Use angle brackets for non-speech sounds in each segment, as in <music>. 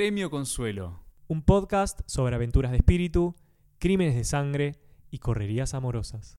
Premio Consuelo. Un podcast sobre aventuras de espíritu, crímenes de sangre y correrías amorosas.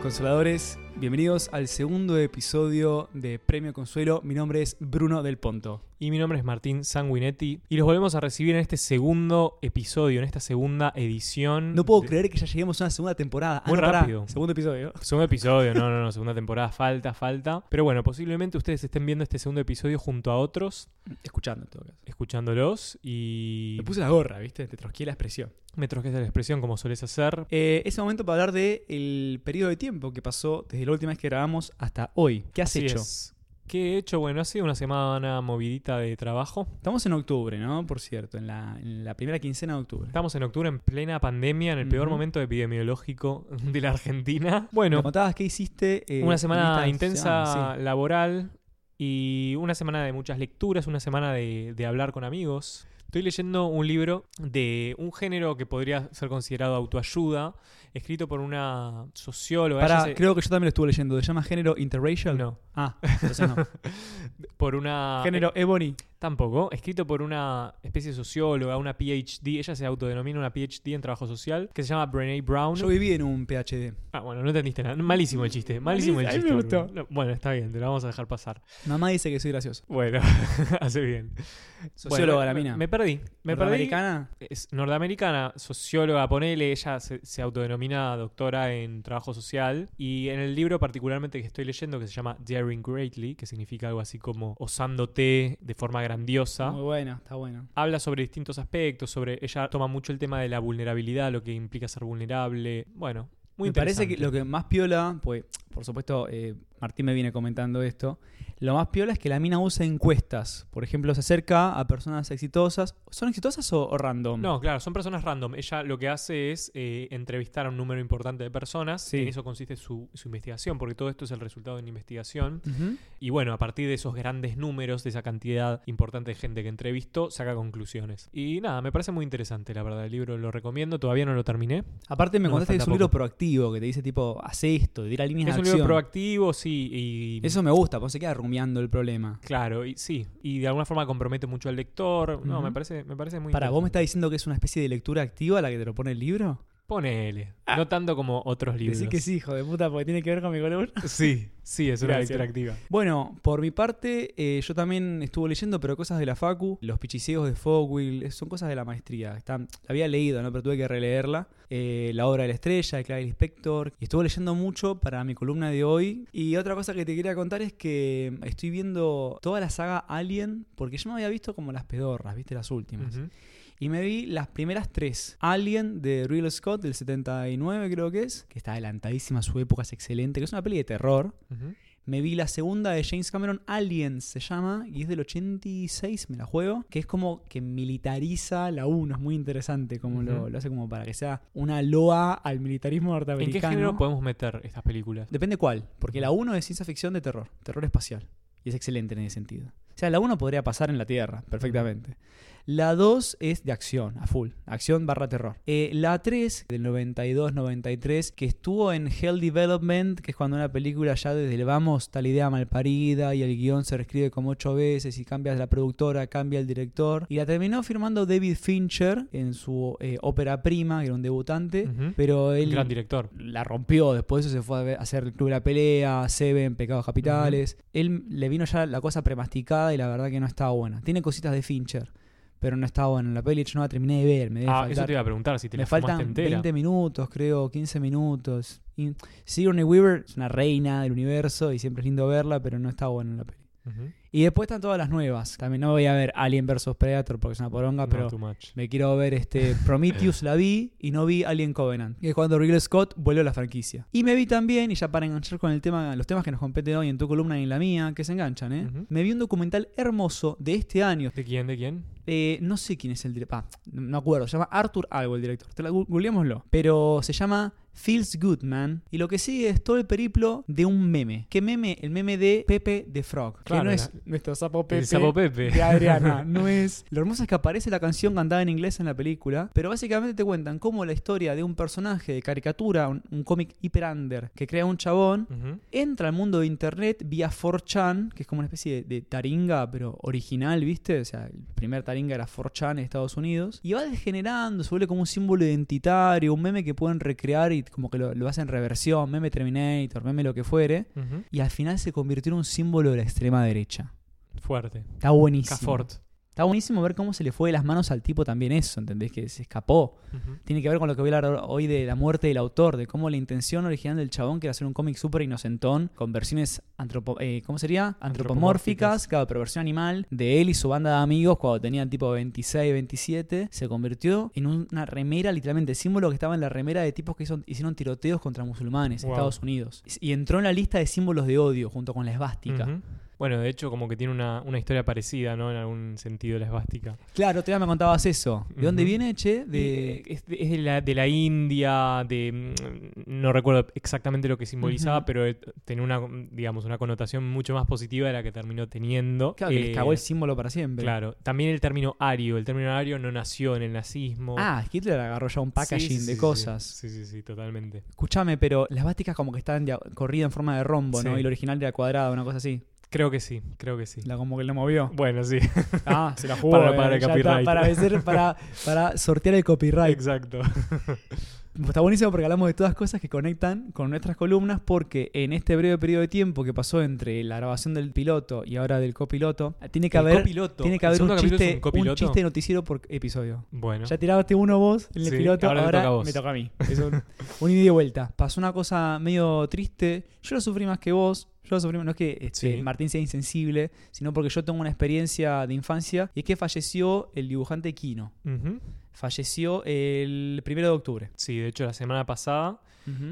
Consoladores, bienvenidos al segundo episodio de Premio Consuelo. Mi nombre es Bruno Del Ponto. Y mi nombre es Martín Sanguinetti y los volvemos a recibir en este segundo episodio, en esta segunda edición. No puedo de- creer que ya lleguemos a una segunda temporada. Ah, Muy pará, rápido. Segundo episodio. Segundo episodio, no, no, no, <laughs> segunda temporada, falta, falta. Pero bueno, posiblemente ustedes estén viendo este segundo episodio junto a otros, Escuchando en todo caso. escuchándolos y Me puse la gorra, ¿viste? Te trosqué la expresión. me trosques la expresión como sueles hacer. Eh, es el momento para hablar del el periodo de tiempo que pasó desde la última vez que grabamos hasta hoy. ¿Qué has Así hecho? es. ¿Qué he hecho? Bueno, ha sido una semana movidita de trabajo. Estamos en octubre, ¿no? Por cierto, en la, en la primera quincena de octubre. Estamos en octubre en plena pandemia, en el peor momento epidemiológico de la Argentina. Me Bueno, contabas qué hiciste. eh, una semana intensa sí. laboral y una semana de muchas lecturas, una semana de, de hablar con amigos. Estoy leyendo un libro de un género que podría ser considerado autoayuda, escrito por una socióloga. Pará, se- creo que yo también lo estuve leyendo. ¿Se llama género interracial? No, Ah, entonces no. <laughs> por una... género Ebony. Tampoco, escrito por una especie de socióloga, una PhD, ella se autodenomina una PhD en trabajo social, que se llama Brené Brown. Yo viví en un PhD. Ah, bueno, no entendiste nada. Malísimo el chiste, malísimo el A mí me chiste. gustó. Bruno. No, bueno, está bien, te lo vamos a dejar pasar. Mamá dice que soy gracioso. Bueno, <laughs> hace bien. Socióloga Bueno, la mina. Me perdí, me perdí. ¿Americana? Es norteamericana, socióloga, ponele, ella se, se autodenomina doctora en trabajo social y en el libro particularmente que estoy leyendo que se llama Daring Greatly, que significa algo así como osándote de forma grandiosa. Muy bueno, está bueno. habla sobre distintos aspectos, sobre ella toma mucho el tema de la vulnerabilidad, lo que implica ser vulnerable. Bueno, muy me parece que interesante. lo que más piola, pues por supuesto eh, Martín me viene comentando esto, lo más piola es que la mina usa encuestas. Por ejemplo, se acerca a personas exitosas. ¿Son exitosas o, o random? No, claro, son personas random. Ella lo que hace es eh, entrevistar a un número importante de personas. Sí. En eso consiste su, su investigación, porque todo esto es el resultado de una investigación. Y bueno, a partir de esos grandes números, de esa cantidad importante de gente que entrevistó, saca conclusiones. Y nada, me parece muy interesante, la verdad. El libro lo recomiendo, todavía no lo terminé. Aparte me No, contaste que es un libro proactivo, que te dice tipo, haz esto, tira líneas Es de un acción. libro proactivo, sí, y... Eso me gusta, pues se queda rumiando el problema. Claro, y sí, y de alguna forma compromete mucho al lector. No, me parece, me parece muy Para, ¿vos me estás diciendo que es una especie de lectura activa la que te lo pone el libro? Ponele. Ah. No tanto como otros libros. Decí que sí, hijo de puta, porque tiene que ver con mi columna. <laughs> Sí, sí, es una lectura activa. Bueno, por mi parte, eh, yo también estuve leyendo, pero cosas de la Facu, los pichiseos de Fogwill, son cosas de la maestría. Están, la había leído, ¿no? pero tuve que releerla. Eh, la obra de la estrella, de Clarice Spector. Y estuve leyendo mucho para mi columna de hoy. Y otra cosa que te quería contar es que estoy viendo toda la saga Alien, porque yo me había visto como las pedorras, ¿viste? Las últimas. Y me vi las primeras tres. Alien de Ridley Scott del 79 creo que es, que está adelantadísima a su época, es excelente, que es una peli de terror. Me vi la segunda de James Cameron, Aliens se llama, y es del 86, me la juego, que es como que militariza la 1, es muy interesante como lo, lo hace como para que sea una loa al militarismo ¿En norteamericano. qué género podemos meter estas películas? Depende cuál, porque la 1 es ciencia ficción de terror, terror espacial, y es excelente en ese sentido. O sea, la 1 podría pasar en la Tierra, perfectamente. La 2 es de acción, a full. Acción barra terror. Eh, la 3, del 92-93, que estuvo en Hell Development, que es cuando una película ya desde el vamos la idea mal parida y el guion se reescribe como ocho veces y cambia la productora, cambia el director. Y la terminó firmando David Fincher en su eh, ópera prima, que era un debutante. Pero él Gran director. la rompió. Después de eso se fue a hacer el Club de la Pelea, Seven, Pecados Capitales. Él le vino ya la cosa premasticada y la verdad que no estaba buena. Tiene cositas de Fincher, pero no estaba buena. La peli yo no la terminé de ver. Me Ah, eso faltar- te iba a preguntar si te la faltan entera. 20 minutos, creo, 15 minutos. Y Sigourney Weaver es una reina del universo y siempre es lindo verla, pero no está buena en la peli. Ujú. Y después están todas las nuevas. También no voy a ver Alien vs Predator porque es una poronga, No, pero me quiero ver este <laughs> Prometheus, la vi y no vi Alien Covenant, que es cuando Ridley Scott vuelve a la franquicia. Y me vi también, y ya para enganchar con el tema, los temas que nos competen hoy en tu columna y en la mía, que se enganchan, ¿eh? Me vi un documental hermoso de este año. ¿De quién? ¿De quién? Eh, no sé quién es el director. no me acuerdo. Se llama Arthur algo el director. Te la googleémoslo. Pero se llama Feels Good Man. Y lo que sigue es todo el periplo de un meme. ¿Qué meme? El meme de Pepe the Frog. que Claro, no es nuestro sapo Pepe. El sapo Pepe. de Adriana. <laughs> No es. Lo hermoso es que aparece la canción cantada en inglés en la película, pero básicamente te cuentan cómo la historia de un personaje de caricatura, un, un cómic hiper under que crea un chabón, entra al mundo de internet vía 4chan, que es como una especie de, de taringa, pero original, ¿viste? O sea, el primer taringa era 4chan en Estados Unidos. Y va degenerando, se vuelve como un símbolo identitario, un meme que pueden recrear y como que lo, lo hacen reversión, meme Terminator, meme lo que fuere. Y al final se convirtió en un símbolo de la extrema derecha. Fuerte. Está buenísimo. Cafort. Está buenísimo ver cómo se le fue de las manos al tipo también eso, ¿entendés? Que se escapó. Tiene que ver con lo que voy a hablar hoy de la muerte del autor, de cómo la intención original del chabón que era hacer un cómic súper inocentón, con versiones antropo eh, ¿cómo sería? Antropomórficas, claro, pero versión animal, de él y su banda de amigos cuando tenían tipo 26, 27, se convirtió en una remera, literalmente, símbolo que estaba en la remera de tipos que hizo- hicieron tiroteos contra musulmanes en Wow. Estados Unidos. Y entró en la lista de símbolos de odio junto con la esvástica. Bueno, de hecho, como que tiene una, una historia parecida, ¿no? En algún sentido, la esvástica. Claro, día me contabas eso. ¿De dónde viene, che? De, es de, es de la, de la India, de mm, no recuerdo exactamente lo que simbolizaba, pero eh, tenía una, digamos, una connotación mucho más positiva de la que terminó teniendo. Claro, que les Eh, cagó el símbolo para siempre. Claro, también el término ario. El término ario no nació en el nazismo. Ah, Hitler agarró ya un packaging sí, sí, de sí, cosas. Sí, sí, sí, totalmente. Escúchame, pero las vásticas como que están corridas en forma de rombo, ¿no? Y el original era cuadrada, una cosa así. Creo que sí, creo que sí. La como que lo movió. Bueno, sí. Ah, se la <laughs> jugó. Para- eh, para el copyright. para, vencer- <laughs> para, para sortear el copyright. Exacto. <laughs> Está buenísimo porque hablamos de todas cosas que conectan con nuestras columnas porque en este breve periodo de tiempo que pasó entre la grabación del piloto y ahora del copiloto, tiene que El haber, copiloto. tiene que ¿El haber un chiste, un chiste noticiero por episodio. Bueno. Ya tiraste uno vos en el Sí, piloto, ahora ahora, te toca a vos. me toca a mí. Es un, un ida y vuelta. Pasó una cosa medio triste. Yo lo sufrí más que vos. Yo lo sufrí. No es que este, Sí. Martín sea insensible, sino porque yo tengo una experiencia de infancia y es que falleció el dibujante Kino. Falleció el primero de octubre. Sí, de hecho la semana pasada.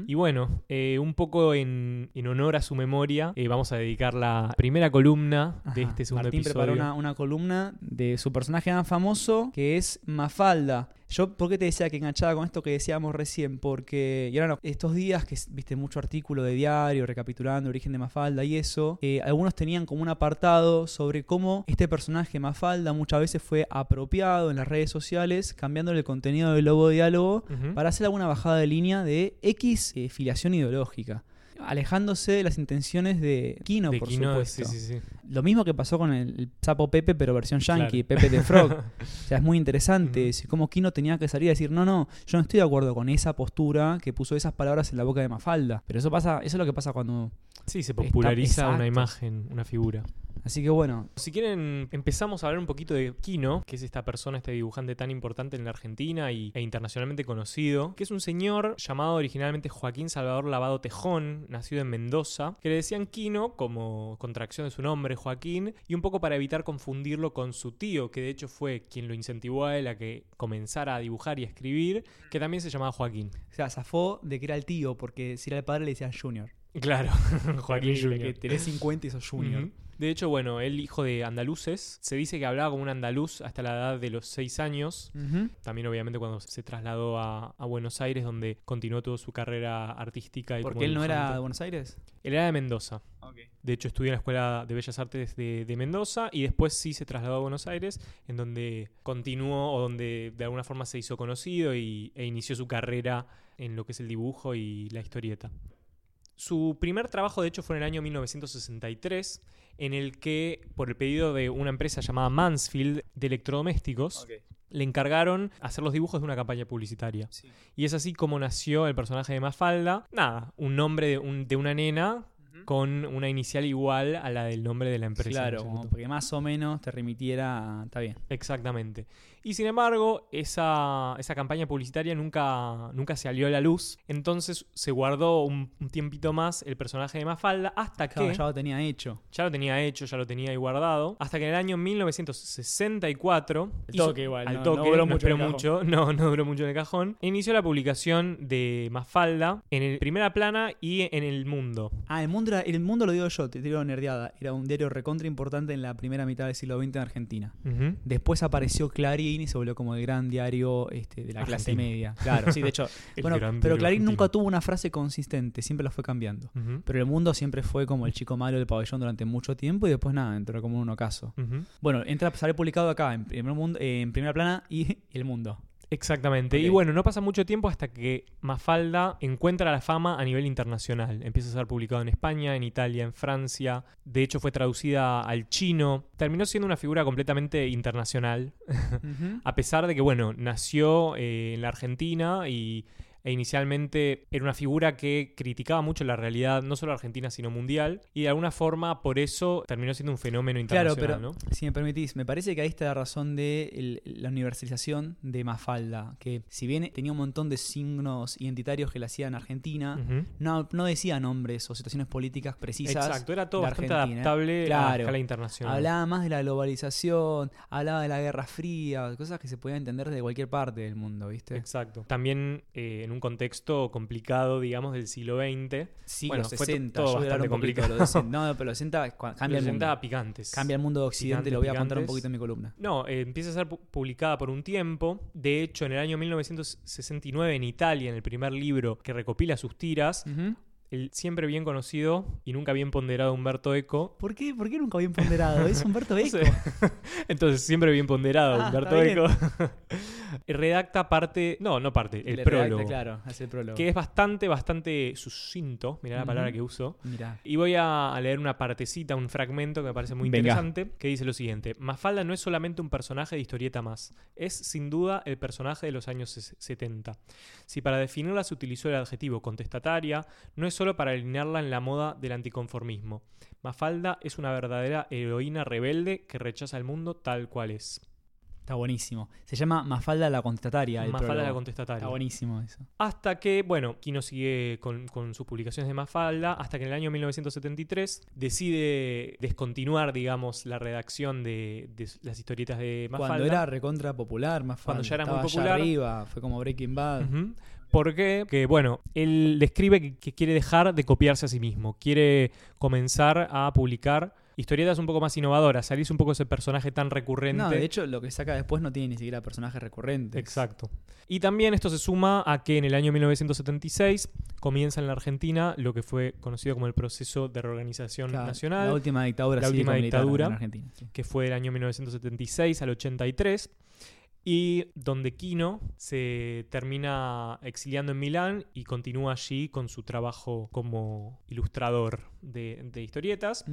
Y bueno, eh, un poco en, en honor a su memoria, eh, vamos a dedicar la primera columna de este segundo Martín episodio. preparó una, una columna de su personaje más famoso, que es Mafalda. Yo, ¿por qué te decía que enganchada con esto que decíamos recién? Porque, y ahora no, estos días que viste mucho artículo de diario recapitulando el origen de Mafalda y eso, eh, algunos tenían como un apartado sobre cómo este personaje Mafalda muchas veces fue apropiado en las redes sociales, cambiándole el contenido del logo de diálogo para hacer alguna bajada de línea de X eh, filiación ideológica. Alejándose de las intenciones de Kino, de por Kino, supuesto. sí, sí, sí. Lo mismo que pasó con el, el sapo Pepe, pero versión yankee, Claro. Pepe de Frog. <laughs> o sea, es muy interesante. Es Cómo Kino tenía que salir a decir, no, no, yo no estoy de acuerdo con esa postura que puso esas palabras en la boca de Mafalda. Pero eso pasa, eso es lo que pasa cuando. Sí, se populariza una imagen, una figura. Así que bueno, Si quieren, empezamos a hablar un poquito de Kino, que es esta persona, este dibujante tan importante en la Argentina y, e internacionalmente conocido, que es un señor llamado originalmente Joaquín Salvador Lavado Tejón, nacido en Mendoza, que le decían Kino como contracción de su nombre, Joaquín, y un poco para evitar confundirlo con su tío, que de hecho fue quien lo incentivó a él a que comenzara a dibujar y a escribir, que también se llamaba Joaquín. o sea, zafó de que era el tío, porque si era el padre le decían Junior. Claro, <laughs> Joaquín Junior. Que tenés 50 y sos Junior. De hecho, bueno, él hijo de andaluces, se dice que hablaba como un andaluz hasta la edad de los seis años. También obviamente cuando se trasladó a, a Buenos Aires, donde continuó toda su carrera artística. Y Porque él no era de Buenos Aires. Él era de Mendoza. De hecho, estudió en la Escuela de Bellas Artes de, de Mendoza y después sí se trasladó a Buenos Aires, en donde continuó o donde de alguna forma se hizo conocido y, e inició su carrera en lo que es el dibujo y la historieta. Su primer trabajo, de hecho, fue en el año 1963, en el que, por el pedido de una empresa llamada Mansfield de electrodomésticos, le encargaron hacer los dibujos de una campaña publicitaria. Y es así como nació el personaje de Mafalda. Nada, un nombre de, un- de una nena con una inicial igual a la del nombre de la empresa. ¿no Claro, porque más o menos te remitiera. a- Está bien. Exactamente. Y sin embargo, esa, esa campaña publicitaria nunca, nunca salió a la luz. Entonces se guardó un, un tiempito más el personaje de Mafalda hasta que ya lo tenía hecho. ya lo tenía hecho, ya lo tenía ahí guardado. Hasta que en el año 1964. Al hizo- toque igual, Al no- toque, no duró no mucho en esperó el mucho. <laughs> No, no duró mucho en el cajón. Inició la publicación de Mafalda en el primera plana y en el mundo. Ah, el mundo era, el mundo lo digo yo, te digo nerdeada, era un diario recontra importante en la primera mitad del siglo XX en Argentina. Después apareció Clarín y se volvió como el gran diario este, de la clase media. <laughs> Claro, sí, de hecho. <laughs> Bueno, pero Clarín nunca tuvo una frase consistente, siempre la fue cambiando. Pero el mundo siempre fue como el chico malo del pabellón durante mucho tiempo y después nada, entró como un ocaso. Bueno, entra, sale publicado acá en, primer mundo, eh, en primera plana y <laughs> El Mundo. Exactamente. Y bueno, no pasa mucho tiempo hasta que Mafalda encuentra la fama a nivel internacional. Empieza a ser publicado en España, en Italia, en Francia. De hecho, fue traducida al chino. Terminó siendo una figura completamente internacional. <laughs> A pesar de que, bueno, nació eh, en la Argentina y, e inicialmente era una figura que criticaba mucho la realidad, no solo argentina, sino mundial. Y de alguna forma, por eso terminó siendo un fenómeno Claro, internacional, pero ¿no? si me permitís, me parece que ahí está la razón de el- la universalización de Mafalda, que si bien tenía un montón de signos identitarios que la hacían Argentina, no, no decía nombres o situaciones políticas precisas. Exacto, era todo bastante Argentina. adaptable a Claro. escala internacional. Hablaba más de la globalización, hablaba de la Guerra Fría, cosas que se podían entender de cualquier parte del mundo, ¿viste? Exacto. También eh, en un contexto complicado, digamos, del siglo XX. Siglo Bueno, fue to- 60, todo yo voy a hablar bastante complicado. los 60. <laughs> No, pero los 60 cua- cambia el Los mundo. 60 picantes. Cambia el mundo de Occidente, Picantes, lo voy a contar un poquito en mi columna. No, eh, empieza a ser pu- publicada por un tiempo. De hecho, en el año 1969 en Italia, en el primer libro que recopila sus tiras, Ujú. El siempre bien conocido y nunca bien ponderado Humberto Eco. ¿Por qué? ¿Por qué nunca bien ponderado? Es Humberto <laughs> No Eco. sé. <laughs> Entonces, siempre bien ponderado Ah, Humberto. Eco. <laughs> redacta parte, no, no parte, el Le prólogo. redacta, claro, hace el prólogo. Que es bastante, bastante sucinto. Mirá la palabra que uso. Mira. Y voy a leer una partecita, un fragmento que me parece muy Venga. interesante, que dice lo siguiente. Mafalda no es solamente un personaje de historieta más, es sin duda el personaje de los años ses- 70. Si para definirla se utilizó el adjetivo contestataria, no es solo para alinearla en la moda del anticonformismo. Mafalda es una verdadera heroína rebelde que rechaza el mundo tal cual es. Está buenísimo. Se llama Mafalda la contestataria. el Mafalda la contestataria. Está buenísimo eso. Hasta que, bueno, Kino sigue con, con sus publicaciones de Mafalda, hasta que en el año 1973 decide descontinuar, digamos, la redacción de, de las historietas de Mafalda. Cuando era recontra popular, Mafalda. Cuando ya era muy Estaba popular. arriba, fue como Breaking Bad. Ujú. ¿Por qué? Que, bueno, él describe que, quiere dejar de copiarse a sí mismo, quiere comenzar a publicar historietas un poco más innovadoras, salirse un poco de ese personaje tan recurrente. No, de hecho, lo que saca después no tiene ni siquiera personajes recurrentes. Exacto. Y también esto se suma a que en el año 1976 comienza en la Argentina lo que fue conocido como el proceso de reorganización Claro, nacional, La última dictadura La última dictadura. en Argentina. sí. que fue del año 1976 al 83, y donde Kino se termina exiliando en Milán y continúa allí con su trabajo como ilustrador de, de historietas.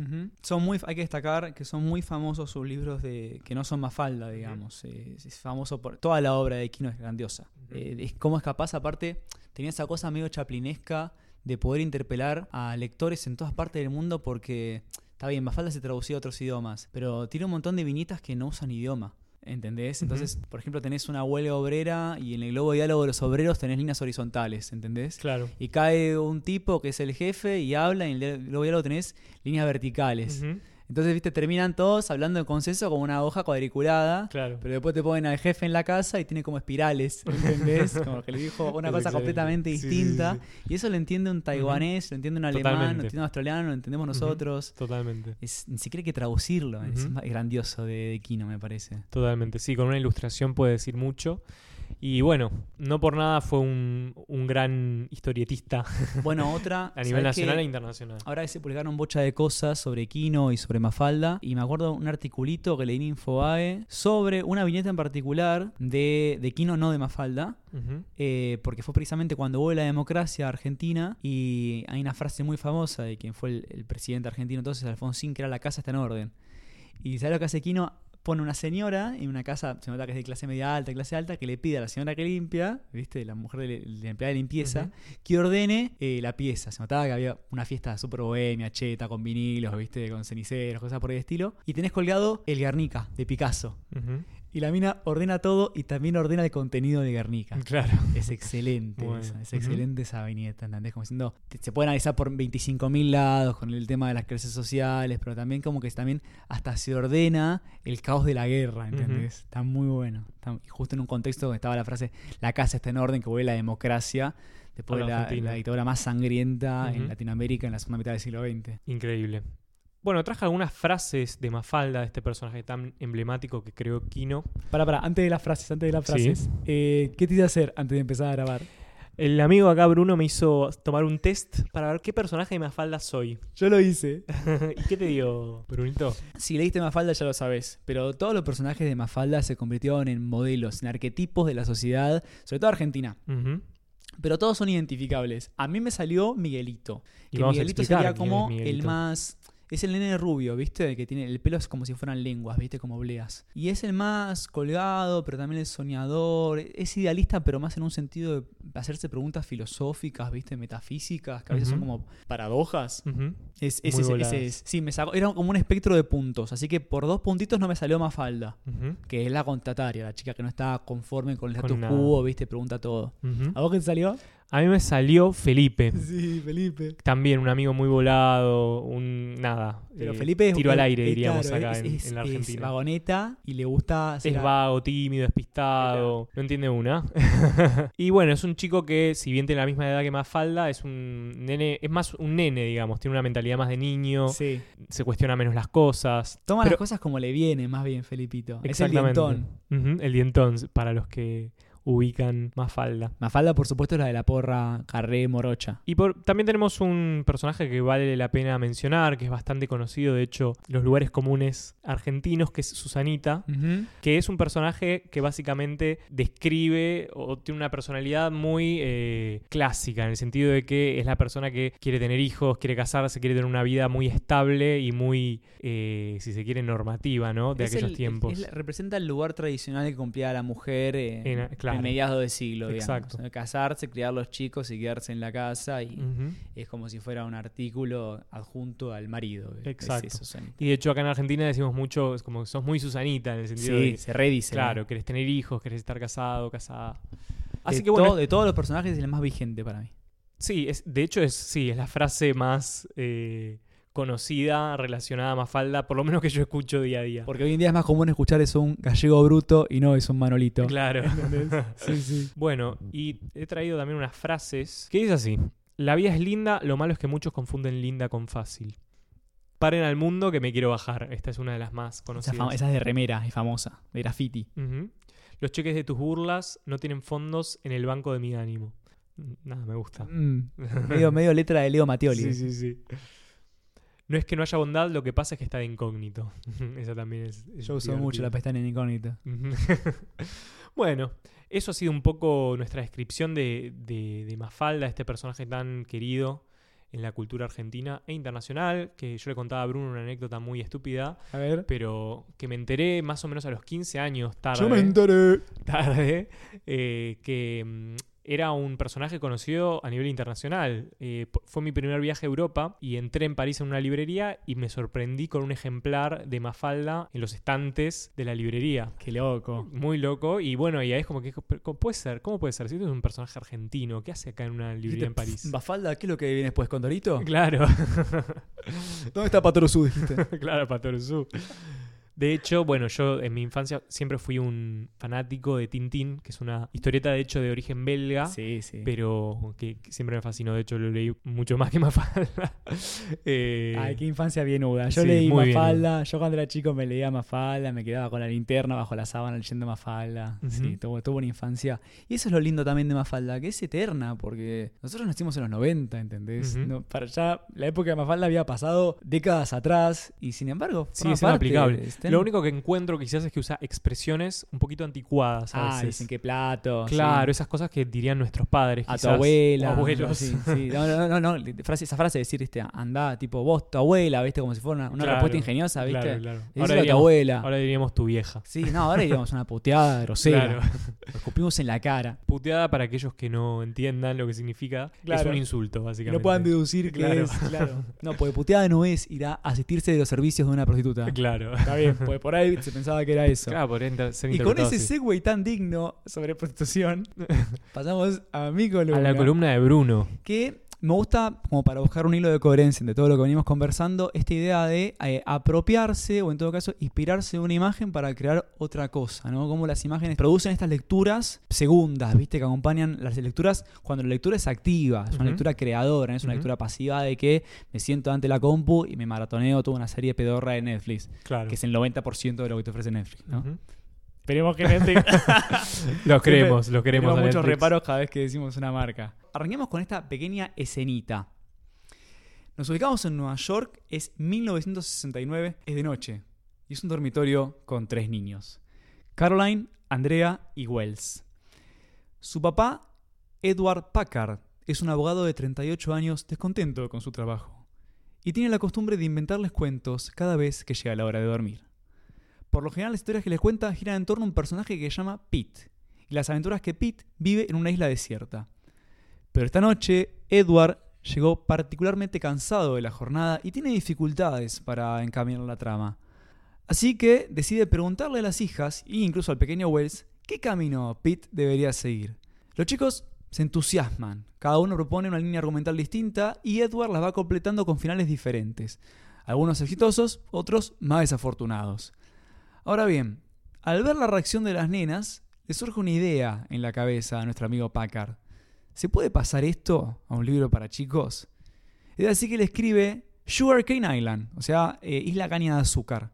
Son muy, hay que destacar que son muy famosos sus libros de que no son Mafalda, digamos. Es, es famoso por toda la obra de Kino es grandiosa. Eh, es cómo es capaz, aparte, tenía esa cosa medio chaplinesca de poder interpelar a lectores en todas partes del mundo porque está bien, Mafalda se traducía a otros idiomas, pero tiene un montón de vinitas que no usan idioma. ¿Entendés? Entonces, por ejemplo, tenés una huelga obrera y en el globo de diálogo de los obreros tenés líneas horizontales, ¿entendés? Claro. Y cae un tipo que es el jefe y habla y en el globo de diálogo tenés líneas verticales. Entonces, viste, terminan todos hablando en consenso como una hoja cuadriculada. Claro. Pero después te ponen al jefe en la casa y tiene como espirales, <laughs> ¿entendés? Como que le dijo una Es cosa excelente. completamente Sí, sí, distinta. sí, Y eso lo entiende un taiwanés, lo entiende un alemán, Totalmente. lo entiende un australiano, lo entendemos nosotros. Totalmente. Es, ni siquiera hay que traducirlo. Es grandioso de, de Kino, me parece. Totalmente, sí, con una ilustración puede decir mucho. Y bueno, no por nada fue un, un gran historietista <laughs> Bueno, otra. a nivel nacional e internacional. Ahora se publicaron bocha de cosas sobre Kino y sobre Mafalda. Y me acuerdo un articulito que leí en Infobae sobre una viñeta en particular de, de Kino, no de Mafalda. Eh, porque fue precisamente cuando hubo la democracia a Argentina. Y hay una frase muy famosa de quien fue el, el presidente argentino entonces, Alfonsín, que era la casa está en orden. Y ¿sabes lo que hace Kino? Pone una señora en una casa, se nota que es de clase media alta, clase alta, que le pide a la señora que limpia, ¿viste? La mujer de, la empleada de limpieza, que ordene eh, la pieza. Se notaba que había una fiesta súper bohemia, cheta, con vinilos, ¿viste? Con ceniceros, cosas por el estilo. Y tenés colgado el Guernica de Picasso. Y la mina ordena todo y también ordena el contenido de Guernica. Claro. Es excelente, Bueno, esa, es excelente esa viñeta, ¿entendés? Como diciendo, se puede analizar por 25.000 lados con el tema de las clases sociales, pero también como que también hasta se ordena el caos de la guerra, ¿entendés? Está muy bueno. Está- justo en un contexto donde estaba la frase, la casa está en orden, que vuelve la democracia, después de la dictadura más sangrienta en. Latinoamérica en la segunda mitad del siglo XX. Increíble. Bueno, traje algunas frases de Mafalda, de este personaje tan emblemático que creó Kino. Para, para, antes de las frases, antes de las Sí. frases, eh, ¿qué te a hacer antes de empezar a grabar? El amigo acá, Bruno, me hizo tomar un test para ver qué personaje de Mafalda soy. Yo lo hice. <laughs> ¿Y qué te dio, Brunito? Si leíste Mafalda ya lo sabes, pero todos los personajes de Mafalda se convirtieron en modelos, en arquetipos de la sociedad, sobre todo argentina. Pero todos son identificables. A mí me salió Miguelito. Y Que Miguelito sería como el más. Es el nene rubio, ¿viste? Que tiene el pelo es como si fueran lenguas, ¿viste? Como bleas. Y es el más colgado, pero también el soñador. Es idealista, pero más en un sentido de hacerse preguntas filosóficas, ¿viste? Metafísicas, que a veces son como paradojas. Es, ese, ese es. Sí, me sacó. Era como un espectro de puntos. Así que por dos puntitos no me salió más falda. Que es la contataria, la chica que no está conforme con el status nada. quo, ¿viste? Pregunta todo. ¿A vos qué te salió? A mí me salió Felipe. Sí, Felipe. También un amigo muy volado, un nada. Pero eh, Felipe es tiro al es- aire, es diríamos claro, acá es- en, es- en la Es Argentina. vagoneta y le gusta. ser Es vago, tímido, despistado, no entiende una. <laughs> y bueno, es un chico que, si bien tiene la misma edad que Mafalda, es un nene, es más un nene, digamos, tiene una mentalidad más de niño, Sí. se cuestiona menos las cosas. Toma Pero- las cosas como le viene, más bien, Felipito. Es el dientón. El dientón, para los que ubican Mafalda. Mafalda, por supuesto, es la de la porra Carré Morocha. Y por- también tenemos un personaje que vale la pena mencionar, que es bastante conocido, de hecho, los lugares comunes argentinos, que es Susanita, que es un personaje que básicamente describe o tiene una personalidad muy eh, clásica, en el sentido de que es la persona que quiere tener hijos, quiere casarse, quiere tener una vida muy estable y muy, eh, si se quiere, normativa, ¿no? De Es aquellos el- tiempos. es representa el lugar tradicional que cumplía la mujer en, En- claro. mediados de siglo, digamos. Exacto. Casarse, criar los chicos y quedarse en la casa. Y es como si fuera un artículo adjunto al marido. Exacto. Y de hecho acá en Argentina decimos mucho, es como que sos muy Susanita, en el sentido de Sí, que, se redice. claro, querés tener hijos, querés estar casado, casada. Así de que bueno, to- de todos los personajes es el más vigente para mí. Sí, es, de hecho es, sí, es la frase más eh, conocida relacionada a Mafalda, por lo menos que yo escucho día a día. Porque hoy en día es más común escuchar es un gallego bruto y no es un manolito. Claro. <laughs> Sí, sí. bueno, y he traído también unas frases que dice así. La vida es linda, lo malo es que muchos confunden linda con fácil. Paren al mundo que me quiero bajar. Esta es una de las más conocidas. esa es de remera, es famosa, de graffiti. Los cheques de tus burlas no tienen fondos en el banco de mi ánimo. Nada, me gusta. Mm, medio, medio letra de Leo Mattioli. Sí, sí, sí. No es que no haya bondad, lo que pasa es que está de incógnito. <laughs> Esa también es. es Yo uso mucho la pestaña en incógnito. <laughs> Bueno, eso ha sido un poco nuestra descripción de, de, de Mafalda, este personaje tan querido en la cultura argentina e internacional, que yo le contaba a Bruno una anécdota muy estúpida, A ver. pero que me enteré más o menos a los 15 años tarde Yo me enteré. <laughs> tarde eh, que mm, era un personaje conocido a nivel internacional. Eh, fue mi primer viaje a Europa y entré en París en una librería y me sorprendí con un ejemplar de Mafalda en los estantes de la librería. Qué loco. Muy loco y bueno, y ahí es como que ¿cómo puede ser, ¿cómo puede ser? Si esto es un personaje argentino, ¿qué hace acá en una librería en París? Bafalda, ¿qué es lo que viene después? ¿Con Dorito? <laughs> Claro, <laughs> ¿Dónde está Patoruzú, <laughs> dijiste? claro, Patoruzú. De hecho, bueno, yo en mi infancia siempre fui un fanático de Tintín, que es una historieta de hecho de origen belga. sí, sí. pero que, que siempre me fascinó. De hecho, lo leí mucho más que <laughs> Mafalda. Eh, Ay, qué infancia bien nuda. Yo sí, leí muy bien Mafalda. Yo cuando era chico me leía Mafalda, me quedaba con la linterna bajo la sábana leyendo Mafalda. Sí, tuvo, tuvo una infancia. Y eso es lo lindo también de Mafalda, que es eterna, porque nosotros nacimos en los 90, ¿entendés? No, para allá, la época de Mafalda había pasado décadas atrás y sin embargo, forma siendo parte, aplicable. Lo único que encuentro quizás es que usa expresiones un poquito anticuadas a Ah, veces. dicen qué plato. Claro, sí. esas cosas que dirían nuestros padres. A tu abuela. abuelos. Sí, sí. <laughs> No, no, no, no. Frase, esa frase de decir, este, anda, tipo, vos, tu abuela, ¿viste? Como si fuera una, una Claro, respuesta ingeniosa, ¿viste? Claro, claro. Ahora a tu diríamos, abuela. ahora diríamos tu vieja. Sí, no, ahora digamos una puteada <laughs> grosera. Claro. <laughs> Lo escupimos en la cara. Puteada para aquellos que no entiendan lo que significa. Es un insulto, Que básicamente. no puedan deducir que es. Claro. No, porque puteada no es ir a asistirse de los servicios de una prostituta. Claro. Está bien, porque por ahí se pensaba que era eso. Claro, ser y con ese así. segue tan digno sobre prostitución, <laughs> pasamos a mi columna. A la columna de Bruno. Que me gusta, como para buscar un hilo de coherencia entre todo lo que venimos conversando, esta idea de eh, apropiarse o en todo caso inspirarse de una imagen para crear otra cosa, ¿no? Como las imágenes producen estas lecturas segundas, ¿viste? Que acompañan las lecturas cuando la lectura es activa, es una lectura creadora, no es una lectura pasiva de que me siento ante la compu y me maratoneo toda una serie pedorra de Netflix, Claro. que es el 90% de lo que te ofrece Netflix, ¿no? Esperemos que <laughs> Netflix Los queremos, los queremos. tenemos muchos reparos cada vez que decimos una marca. Arranquemos con esta pequeña escenita. Nos ubicamos en Nueva York, es 1969, es de noche. Y es un dormitorio con tres niños. Caroline, Andrea y Wells. Su papá, Edward Packard, es un abogado de 38 años descontento con su trabajo. Y tiene la costumbre de inventarles cuentos cada vez que llega la hora de dormir. Por lo general las historias que les cuenta giran en torno a un personaje que se llama Pete y las aventuras que Pete vive en una isla desierta. Pero esta noche, Edward llegó particularmente cansado de la jornada y tiene dificultades para encaminar la trama. Así que decide preguntarle a las hijas, e incluso al pequeño Wells, qué camino Pete debería seguir. Los chicos se entusiasman, cada uno propone una línea argumental distinta y Edward las va completando con finales diferentes, algunos exitosos, otros más desafortunados. Ahora bien, al ver la reacción de las nenas, le surge una idea en la cabeza a nuestro amigo Packard. ¿Se puede pasar esto a un libro para chicos? Es así que le escribe Sugar Cane Island, o sea, eh, Isla Caña de Azúcar.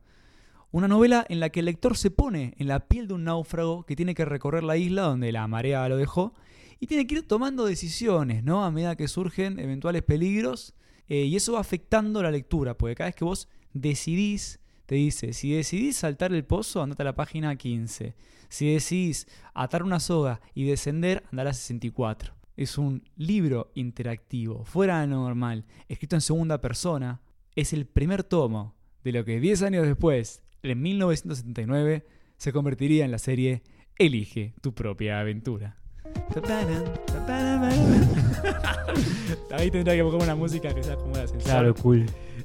Una novela en la que el lector se pone en la piel de un náufrago que tiene que recorrer la isla donde la marea lo dejó y tiene que ir tomando decisiones, ¿no? A medida que surgen eventuales peligros eh, y eso va afectando la lectura, porque cada vez que vos decidís, te dice, si decidís saltar el pozo, andate a la página 15. Si decidís atar una soga y descender, andá a la 64. Es un libro interactivo, fuera de lo normal, escrito en segunda persona. Es el primer tomo de lo que 10 años después, en 1979, se convertiría en la serie Elige tu propia aventura. <laughs> Ahí tendría que poner una música que sea como de ascensor. Claro, cool.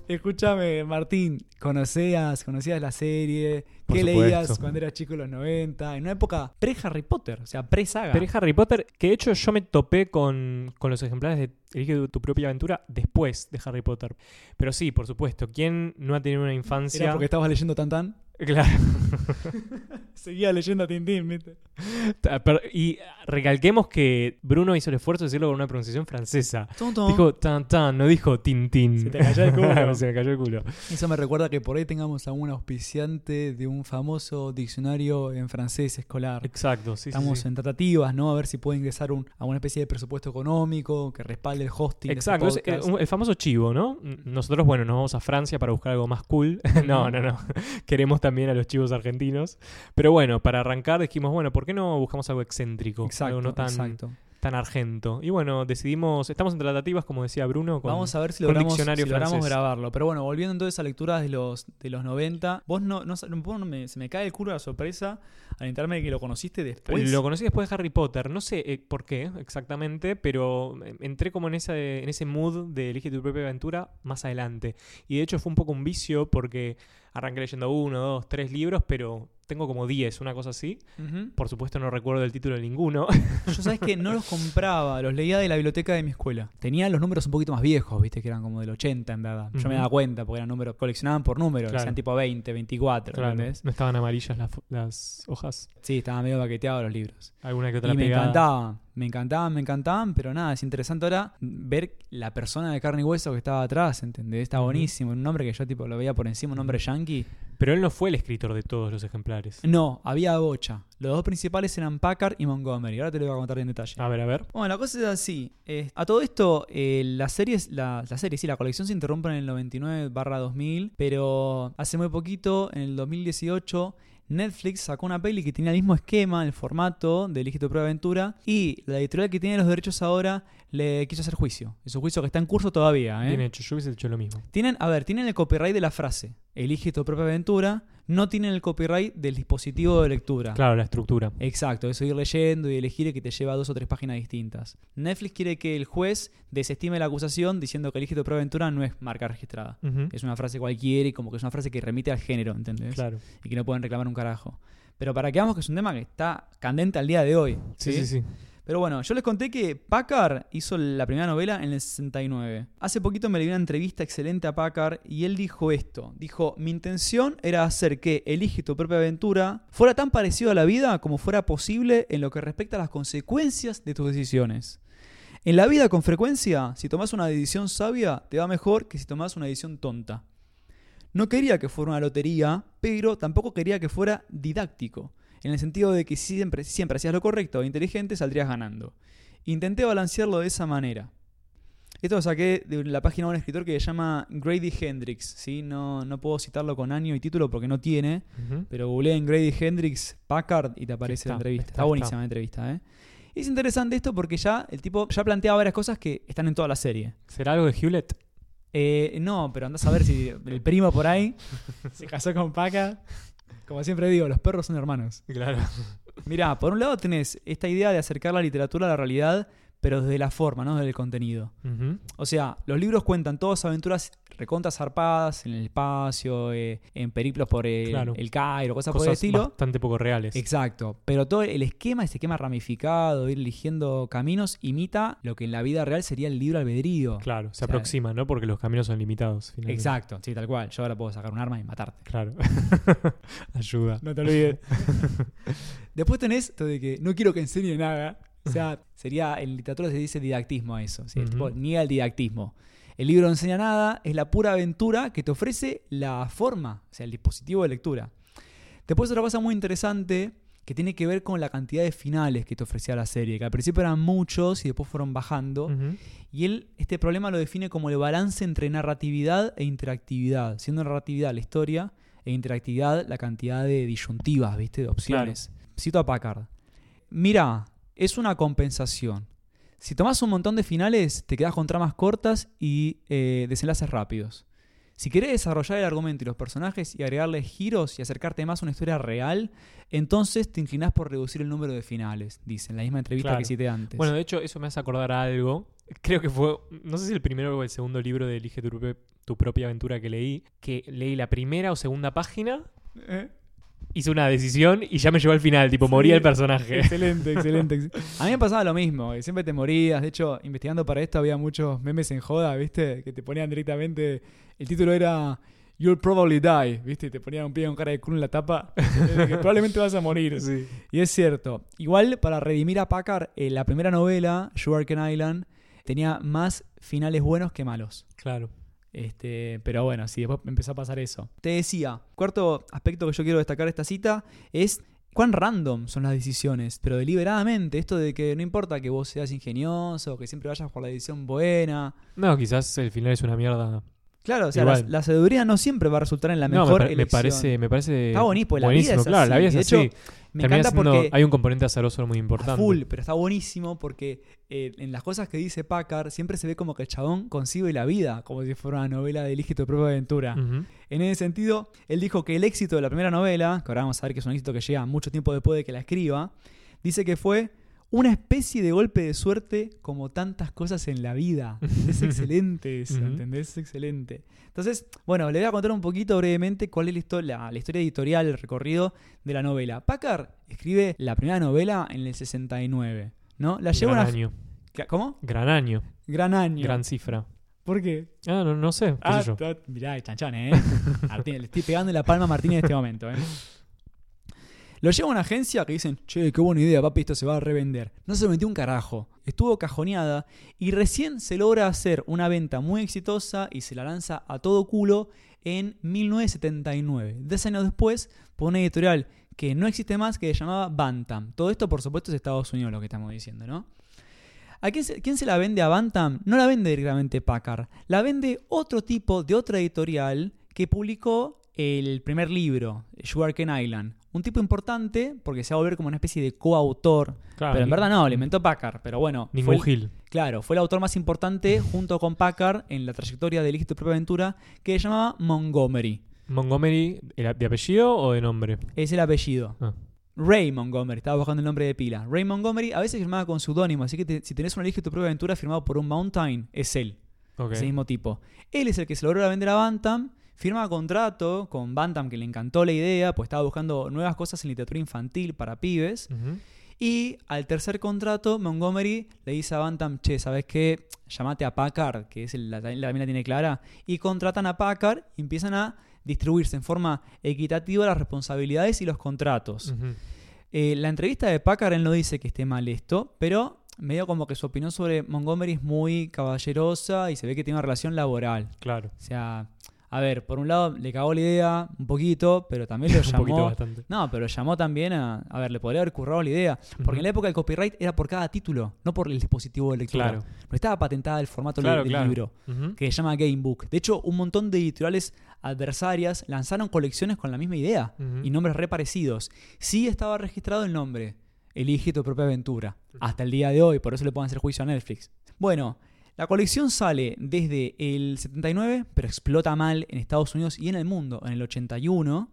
Escúchame, Martín, ¿conocías, conocías la serie? Por ¿Qué supuesto. leías cuando eras chico en los 90? En una época pre-Harry Potter, o sea, pre-saga. Pero es Harry Potter, que de hecho yo me topé con, con los ejemplares de Elige tu, tu propia aventura después de Harry Potter. Pero sí, por supuesto, ¿quién no ha tenido una infancia? ¿Era porque estabas leyendo Tan Tan? Claro. <laughs> Seguía leyendo a Tintín, ¿viste? Pero- y recalquemos que Bruno hizo el esfuerzo de decirlo con una pronunciación francesa. Tonto. Dijo tan tan, no dijo tintín. Se te cayó el culo. <laughs> Se me cayó el culo. Eso me recuerda que por ahí tengamos a un auspiciante de un famoso diccionario en francés escolar. Exacto, sí, sí, Estamos sí. en tratativas, ¿no? A ver si puede ingresar un- a una especie de presupuesto económico que respalde el hosting. Exacto, de este eh, podcast. un- el famoso chivo, ¿no? Nosotros, bueno, nos vamos a Francia para buscar algo más cool. <laughs> no, no, no. Queremos también a los chivos argentinos. Pero bueno, para arrancar dijimos, bueno, ¿por qué no buscamos algo excéntrico? Exacto, algo no tan, exacto. tan argento. Y bueno, decidimos, estamos en tratativas, como decía Bruno, con, Vamos a ver si logramos, si logramos grabarlo. Pero bueno, volviendo entonces a lecturas de los, de los 90. Vos no, no, vos no me- se me cae el culo de la sorpresa al enterarme de que lo conociste después. Lo conocí después de Harry Potter, no sé eh, por qué exactamente, pero eh, entré como en ese, en ese mood de elige tu propia aventura más adelante. Y de hecho fue un poco un vicio porque arranqué leyendo uno, dos, tres libros, pero tengo como diez, una cosa así. Por supuesto no recuerdo el título de ninguno. Yo sabes que no los compraba, los leía de la biblioteca de mi escuela. Tenían los números un poquito más viejos, viste, que eran como del 80 en verdad. Yo me daba cuenta porque eran números, coleccionaban por números, Claro. decían tipo 20, 24, claro, ¿entendés? no estaban amarillas las, hojas. Sí, estaban medio baqueteados los libros. Alguna que otra Y me encantaban, me encantaban, me encantaban, pero nada, es interesante ahora ver la persona de carne y hueso que estaba atrás, ¿entendés? Está buenísimo, un nombre que yo tipo lo veía por encima, un nombre yankee. Pero él no fue el escritor de todos los ejemplares. No, había bocha. Los dos principales eran Packard y Montgomery. Ahora te lo voy a contar en detalle. A ver, a ver. Bueno, la cosa es así. Eh, a todo esto, eh, la serie, la, la serie, sí, la colección se interrumpe en el 99 barra 2000, pero hace muy poquito, en el 2018, Netflix sacó una peli que tenía el mismo esquema, el formato de Elige tu propia aventura, y la editorial que tiene los derechos ahora le quiso hacer juicio. Es un juicio que está en curso todavía. ¿eh? Bien hecho, yo hubiese hecho lo mismo. Tienen, a ver, tienen el copyright de la frase, Elige tu propia aventura, no tienen el copyright del dispositivo de lectura. Claro, la estructura. Exacto, eso ir leyendo y elegir y que te lleva a dos o tres páginas distintas. Netflix quiere que el juez desestime la acusación diciendo que elige tu propia aventura no es marca registrada. Es una frase cualquiera y como que es una frase que remite al género, ¿entendés? Claro. Y que no pueden reclamar un carajo. Pero para que veamos que es un tema que está candente al día de hoy. Sí, sí, sí. Pero bueno, yo les conté que Packard hizo la primera novela en el 69. Hace poquito me le di una entrevista excelente a Packard y él dijo esto. Dijo, mi intención era hacer que Elige tu propia aventura fuera tan parecido a la vida como fuera posible en lo que respecta a las consecuencias de tus decisiones. En la vida con frecuencia, si tomas una decisión sabia, te va mejor que si tomas una decisión tonta. No quería que fuera una lotería, pero tampoco quería que fuera didáctico en el sentido de que si siempre, si siempre hacías lo correcto e inteligente, saldrías ganando. Intenté balancearlo de esa manera. Esto lo saqué de la página de un escritor que se llama Grady Hendrix. ¿sí? No, no puedo citarlo con año y título porque no tiene, pero googleé en Grady Hendrix Packard y te aparece Está, la entrevista. Está, está, buenísima está. la entrevista. ¿eh? Y es interesante esto porque ya el tipo ya plantea varias cosas que están en toda la serie. ¿Será algo de Hewlett? Eh, no, pero andás a ver si el primo por ahí se casó con Packard. Como siempre digo, los perros son hermanos. Claro. Mirá, por un lado tenés esta idea de acercar la literatura a la realidad, pero desde la forma, no desde el contenido. O sea, los libros cuentan todas aventuras recontas zarpadas en el espacio, eh, en periplos por el, Claro. el Cairo, cosas, por el estilo. bastante poco reales. Exacto, pero todo el esquema, ese esquema ramificado, ir eligiendo caminos, imita lo que en la vida real sería el libro albedrío. Claro, se O sea, aproxima, ¿no? Porque los caminos son limitados. finalmente. Exacto, sí, tal cual. Yo ahora puedo sacar un arma y matarte. Claro. <laughs> Ayuda. No te olvides. <laughs> Después tenés esto de que no quiero que enseñe nada. O sea, sería, en literatura se dice didactismo a eso. ¿sí? Tipo niega el didactismo. El libro no enseña nada, es la pura aventura que te ofrece la forma, o sea, el dispositivo de lectura. Después otra cosa muy interesante que tiene que ver con la cantidad de finales que te ofrecía la serie, que al principio eran muchos y después fueron bajando. Y él este problema lo define como el balance entre narratividad e interactividad, siendo narratividad la historia e interactividad la cantidad de disyuntivas, ¿viste? De opciones. Cito a Packard. Mira, es una compensación. Si tomas un montón de finales, te quedas con tramas cortas y eh, desenlaces rápidos. Si querés desarrollar el argumento y los personajes y agregarles giros y acercarte más a una historia real, entonces te inclinás por reducir el número de finales, dice en la misma entrevista Claro. que cité antes. Bueno, de hecho, eso me hace acordar a algo. Creo que fue, no sé si el primero o el segundo libro de Elige tu, propia- tu propia aventura que leí, que leí la primera o segunda página, ¿Eh? Hice una decisión y ya me llevó al final, tipo, moría el personaje. Excelente, excelente. ex- <laughs> A mí me pasaba lo mismo, que siempre te morías. De hecho, investigando para esto había muchos memes en joda, ¿viste? Que te ponían directamente. El título era You'll probably die, ¿viste? Y te ponían un pie con cara de culo en la tapa. <laughs> que probablemente vas a morir. Y es cierto. Igual, para redimir a Packard, eh, la primera novela, Sugarcane Island, tenía más finales buenos que malos. Claro. Este, pero bueno, sí, después empezó a pasar eso. Te decía, cuarto aspecto que yo quiero destacar de esta cita es cuán random son las decisiones, pero deliberadamente, esto de que no importa que vos seas ingenioso, que siempre vayas por la decisión buena. No, quizás el final es una mierda. Claro, o sea, la, sabiduría no siempre va a resultar en la no, me, mejor pa- me elección. parece, me parece Está buenísimo, la vida es claro, así. la vida es De así. hecho, Me Termina encanta siendo- porque hay un componente azaroso muy importante. full, pero está buenísimo porque eh, en las cosas que dice Packard siempre se ve como que el chabón concibe la vida como si fuera una novela de Elige tu propia aventura. En ese sentido, él dijo que el éxito de la primera novela, que ahora vamos a ver que es un éxito que llega mucho tiempo después de que la escriba, dice que fue una especie de golpe de suerte como tantas cosas en la vida. <laughs> Es excelente eso. ¿entendés? Es excelente. Entonces, bueno, le voy a contar un poquito brevemente cuál es la historia, la historia editorial, el recorrido de la novela. Packard escribe la primera novela en el 69, ¿no? La lleva Gran una... año. ¿Cómo? Gran año. Gran año. Gran cifra. ¿Por qué? Ah, no, no sé. qué Ah, sé yo. ta- mirá, chanchón, ¿eh? Martín, le estoy pegando la palma a Martín en este momento, ¿eh? Lo lleva a una agencia que dicen, che, qué buena idea, papi, esto se va a revender. No se metió un carajo. Estuvo cajoneada y recién se logra hacer una venta muy exitosa y se la lanza a todo culo en 1979. Diez años después, por una editorial que no existe más, que se llamaba Bantam. Todo esto, por supuesto, es Estados Unidos lo que estamos diciendo, ¿no? ¿A quién se, la vende a Bantam? No la vende directamente Packard. La vende otro tipo de otra editorial que publicó el primer libro, Sugarcane Island. Un tipo importante porque se va a volver como una especie de coautor. Claro, pero en verdad no, lo inventó Packard. Pero bueno, Ningún fue el- Gil. claro, fue el autor más importante <laughs> junto con Packard en la trayectoria de Elige tu propia aventura que se llamaba Montgomery. Montgomery, ¿era ¿de apellido o de nombre? Es el apellido. Ah. Ray Montgomery, estaba buscando el nombre de pila. Ray Montgomery a veces firmaba con seudónimo, así que te- si tenés una Elige tu propia aventura firmado por un Mountain, es él. Ese mismo tipo. Él es el que se logró vender a Bantam, firma contrato con Bantam que le encantó la idea, pues estaba buscando nuevas cosas en literatura infantil para pibes. Y al tercer contrato, Montgomery le dice a Bantam, che, ¿sabes qué? Llamate a Packard, que es el- la, la mina tiene clara, y contratan a Packard y empiezan a distribuirse en forma equitativa las responsabilidades y los contratos. Eh, la entrevista de Packard él no dice que esté mal esto, pero medio como que su opinión sobre Montgomery es muy caballerosa y se ve que tiene una relación laboral. Claro. O sea, a ver, por un lado le cagó la idea un poquito, pero también lo <laughs> Un poquito llamó. bastante. No, pero llamó también a. A ver, le podría haber currado la idea. Porque en la época el copyright era por cada título, no por el dispositivo de lectura. Claro. No estaba patentada el formato Claro, del claro. libro, que se llama Gamebook. De hecho, un montón de editoriales adversarias lanzaron colecciones con la misma idea y nombres re parecidos. Sí estaba registrado el nombre, Elige tu propia aventura, hasta el día de hoy, por eso le pueden hacer juicio a Netflix. Bueno, la colección sale desde el 79, pero explota mal en Estados Unidos y en el mundo en el 81,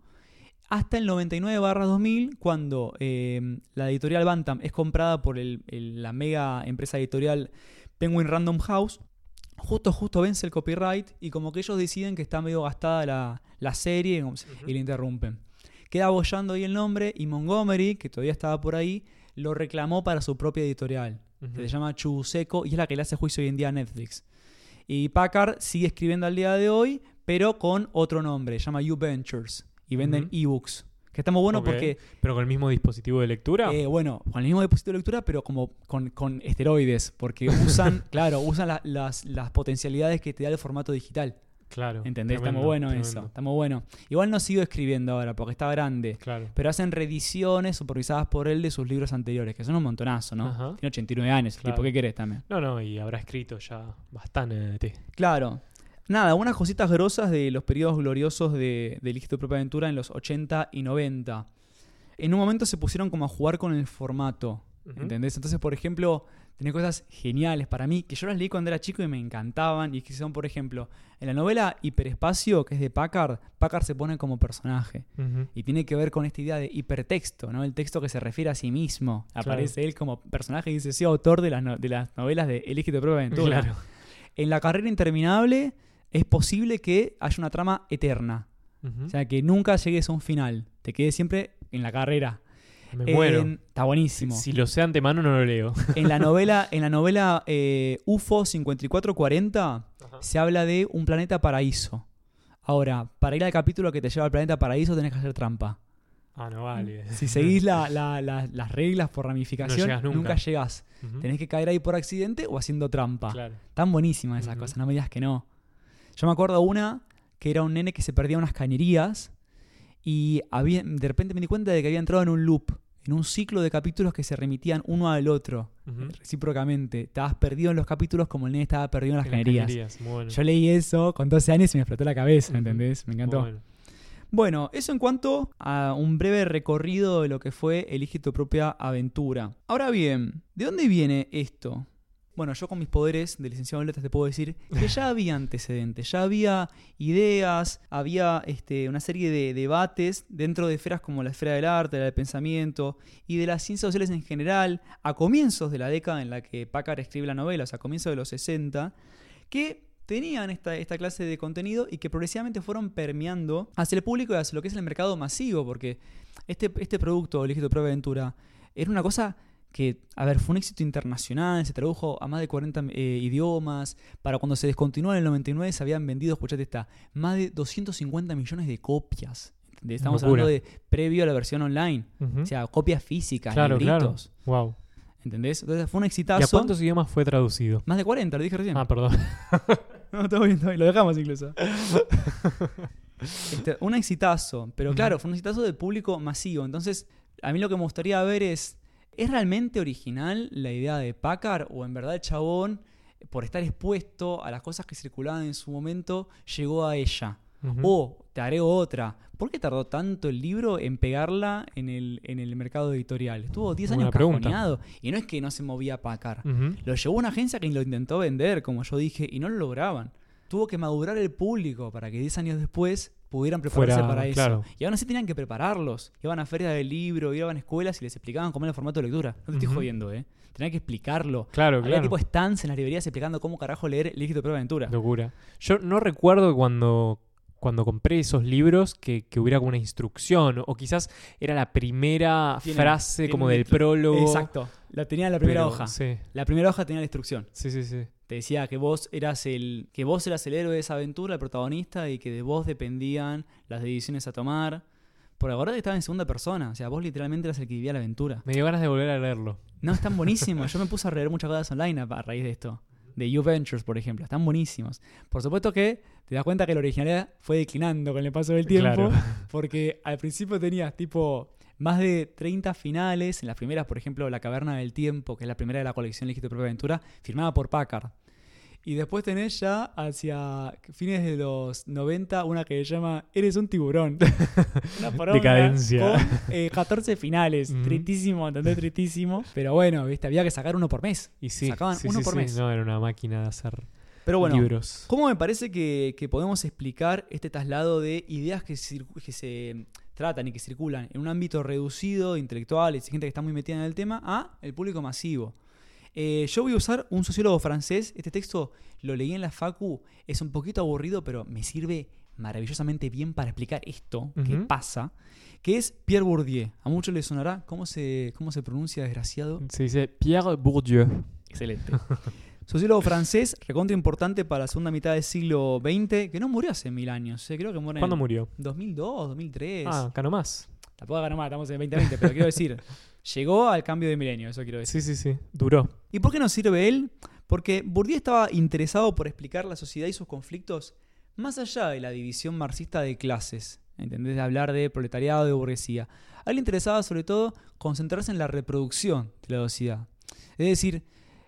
hasta el 99-2000, cuando eh, la editorial Bantam es comprada por el- el- la mega empresa editorial Penguin Random House. Justo, justo vence el copyright y como que ellos deciden que está medio gastada la, la serie y le interrumpen. Queda bollando ahí el nombre y Montgomery, que todavía estaba por ahí, lo reclamó para su propia editorial, Que se llama Chuseco y es la que le hace juicio hoy en día a Netflix. Y Packard sigue escribiendo al día de hoy, pero con otro nombre, se llama U Ventures y venden ebooks. Que está muy bueno porque, Pero con el mismo dispositivo de lectura. eh, bueno, con el mismo dispositivo de lectura, pero como con, con esteroides, porque usan, <laughs> claro, usan la- las, las potencialidades que te da el formato digital. Claro. ¿Entendés? está Tremendo, muy bueno tremendo. eso. Está muy bueno. Igual no sigo escribiendo ahora porque está grande. Claro. Pero hacen reediciones supervisadas por él de sus libros anteriores, que son un montonazo, ¿no? Ajá. Tiene 89 años, Claro. tipo, ¿qué querés también? No, no, y habrá escrito ya bastante. Claro. Nada, unas cositas grosas de los periodos gloriosos de, de Elige tu propia aventura en los 80 y 90. En un momento se pusieron como a jugar con el formato, ¿entendés? Entonces, por ejemplo, tenés cosas geniales para mí, que yo las leí cuando era chico y me encantaban, y que son, por ejemplo, en la novela Hiperespacio, que es de Packard, Packard se pone como personaje. Y tiene que ver con esta idea de hipertexto, ¿no? El texto que se refiere a sí mismo. Claro. Aparece él como personaje y dice, soy autor de las, no- de las novelas de Elige tu propia aventura. Claro. En la carrera interminable es posible que haya una trama eterna. O sea, que nunca llegues a un final. Te quedes siempre en la carrera. Me muero. En- está Si, buenísimo. si lo sé antemano, no lo leo. En la <laughs> novela, en la novela eh, UFO 5440 se habla de un planeta paraíso. Ahora, para ir al capítulo que te lleva al planeta paraíso tenés que hacer trampa. Ah, no vale. Si seguís la- <laughs> la- la- las reglas por ramificación, No llegás nunca. nunca. llegás. Tenés que caer ahí por accidente o haciendo trampa. Claro. Tan buenísimas esas Ujú. cosas, no me digas que no. Yo me acuerdo una que era un nene que se perdía unas cañerías y había, de repente me di cuenta de que había entrado en un loop, en un ciclo de capítulos que se remitían uno al otro, recíprocamente. Estabas perdido en los capítulos como el nene estaba perdido en las En las bueno. Yo leí eso con 12 años y me explotó la cabeza, ¿me Ujú. entendés? Me encantó. bueno. Bueno, eso en cuanto a un breve recorrido de lo que fue Elige tu propia aventura. Ahora bien, ¿de dónde viene esto? Bueno, yo con mis poderes de licenciado en letras te puedo decir <laughs> que ya había antecedentes, ya había ideas, había este, una serie de debates dentro de esferas como la esfera del arte, la del pensamiento y de las ciencias sociales en general, a comienzos de la década en la que Packard escribe la novela, o sea, a comienzos de los 60, que tenían esta, esta clase de contenido y que progresivamente fueron permeando hacia el público y hacia lo que es el mercado masivo, porque este, este producto, Elige tu propia aventura, era una cosa que, a ver, fue un éxito internacional, se tradujo a más de 40 eh, idiomas, para cuando se descontinuó en el 99 se habían vendido, escuchate esta, más de 250 millones de copias. ¿entendés? Estamos Locura. hablando de previo a la versión online, o sea, copias físicas, claro, claro. libritos, Wow. ¿entendés? Entonces fue un ¿Y a exitazo. cuántos idiomas fue traducido? Más de 40, lo dije recién. Ah, perdón. <laughs> No, todo bien, todo bien, lo dejamos incluso. Este, un exitazo, pero claro, fue un exitazo del público masivo. Entonces, a mí lo que me gustaría ver es, ¿es realmente original la idea de Packard o en verdad el chabón, por estar expuesto a las cosas que circulaban en su momento, llegó a ella? O, te agrego otra, ¿por qué tardó tanto el libro en pegarla en el, en el mercado editorial? Estuvo 10 Buena años cajoneado y no es que no se movía Packard. Lo llevó una agencia que lo intentó vender, como yo dije, y no lo lograban. Tuvo que madurar el público para que 10 años después pudieran prepararse Fuera, para eso. claro. Y aún así tenían que prepararlos. Iban a ferias del libro, iban a escuelas y les explicaban cómo era el formato de lectura. No te estoy Ujú. jodiendo, ¿eh? Tenían que explicarlo. Claro, Había claro. tipo stands en las librerías explicando cómo carajo leer el de prueba aventura. Locura. Yo no recuerdo cuando cuando compré esos libros que, que hubiera como una instrucción. O quizás era la primera Tiene- frase tiene como del prólogo. Exacto. La tenía en la primera pero- hoja. Sí, La primera hoja tenía la instrucción. sí, sí. sí. Te decía que vos eras el que vos eras el héroe de esa aventura, el protagonista y que de vos dependían las decisiones a tomar. Por ahora que estaba en segunda persona, o sea, vos literalmente eras el que vivía la aventura. Me dio ganas de volver a leerlo. No, están <laughs> buenísimos. Yo me puse a leer muchas cosas online a, a raíz de esto. De You Ventures, por ejemplo. Están buenísimos. Por supuesto que te das cuenta que la originalidad fue declinando con el paso del tiempo. Claro. Porque al principio tenías tipo más de 30 finales. En las primeras, por ejemplo, La Caverna del Tiempo, que es la primera de la colección tu propia aventura, firmada por Packard. Y después tenés ya hacia fines de los 90 una que se llama Eres un tiburón. <laughs> una poronga Decadencia. Con eh, 14 finales. Ujú. Tristísimo, ¿entendés? Tristísimo. Pero bueno, viste, había que sacar uno por mes. Y sí, Sacaban sí, uno sí, por sí. mes. No, era una máquina de hacer Pero bueno, libros. ¿Cómo me parece que, que podemos explicar este traslado de ideas que se tratan y que circulan en un ámbito reducido, intelectual, y gente que está muy metida en el tema, a el público masivo? Eh, yo voy a usar un sociólogo francés. Este texto lo leí en la Facu. Es un poquito aburrido, pero me sirve maravillosamente bien para explicar esto que Ujú. pasa. Que es Pierre Bourdieu. A muchos les sonará. ¿Cómo se, cómo se pronuncia, desgraciado? Se dice Pierre Bourdieu. Excelente. <laughs> Sociólogo francés, recontra importante para la segunda mitad del siglo XX, que no murió hace mil años. eh, Creo que muere ¿Cuándo en murió? 2002, 2003. Ah, acá nomás. Tampoco ganó más, estamos en 2020, pero quiero decir, <laughs> llegó al cambio de milenio, eso quiero decir. Sí, sí, sí. Duró. ¿Y por qué nos sirve él? Porque Bourdieu estaba interesado por explicar la sociedad y sus conflictos más allá de la división marxista de clases. ¿Entendés? De hablar de proletariado, de burguesía. A él le interesaba sobre todo concentrarse en la reproducción de la sociedad. Es decir,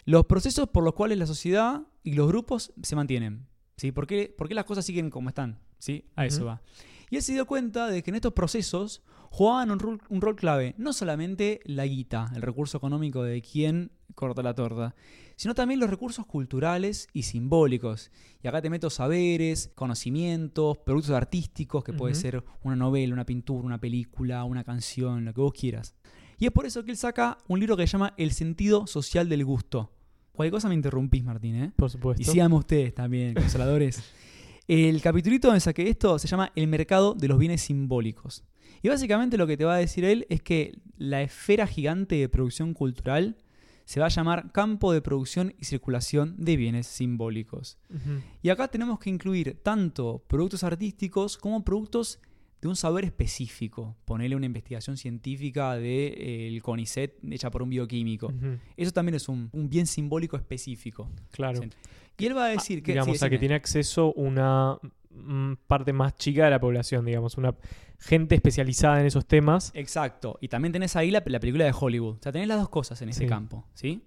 los procesos por los cuales la sociedad y los grupos se mantienen. ¿sí? ¿Por, qué, por qué las cosas siguen como están? ¿sí? A eso va. Y él se dio cuenta de que en estos procesos jugaban un rol, un rol clave, no solamente la guita, el recurso económico de quien corta la torta, sino también los recursos culturales y simbólicos. Y acá te meto saberes, conocimientos, productos artísticos, que puede Ujú. ser una novela, una pintura, una película, una canción, lo que vos quieras. Y es por eso que él saca un libro que se llama El sentido social del gusto. Cualquier cosa me interrumpís, Martín, ¿eh? Por supuesto. Y síganme ustedes también, consoladores. <laughs> El capitulito donde saqué esto se llama El mercado de los bienes simbólicos. Y básicamente lo que te va a decir él es que la esfera gigante de producción cultural se va a llamar campo de producción y circulación de bienes simbólicos. Y acá tenemos que incluir tanto productos artísticos como productos de un saber específico. Ponerle una investigación científica del CONICET hecha por un bioquímico. Eso también es un, un bien simbólico específico. Claro. Sí. Y él va a decir que... digamos, sí, a que tiene acceso una mm, parte más chica de la población, digamos, una gente especializada en esos temas. Exacto. Y también tenés ahí la, la película de Hollywood. O sea, tenés las dos cosas en ese Sí. campo, ¿sí?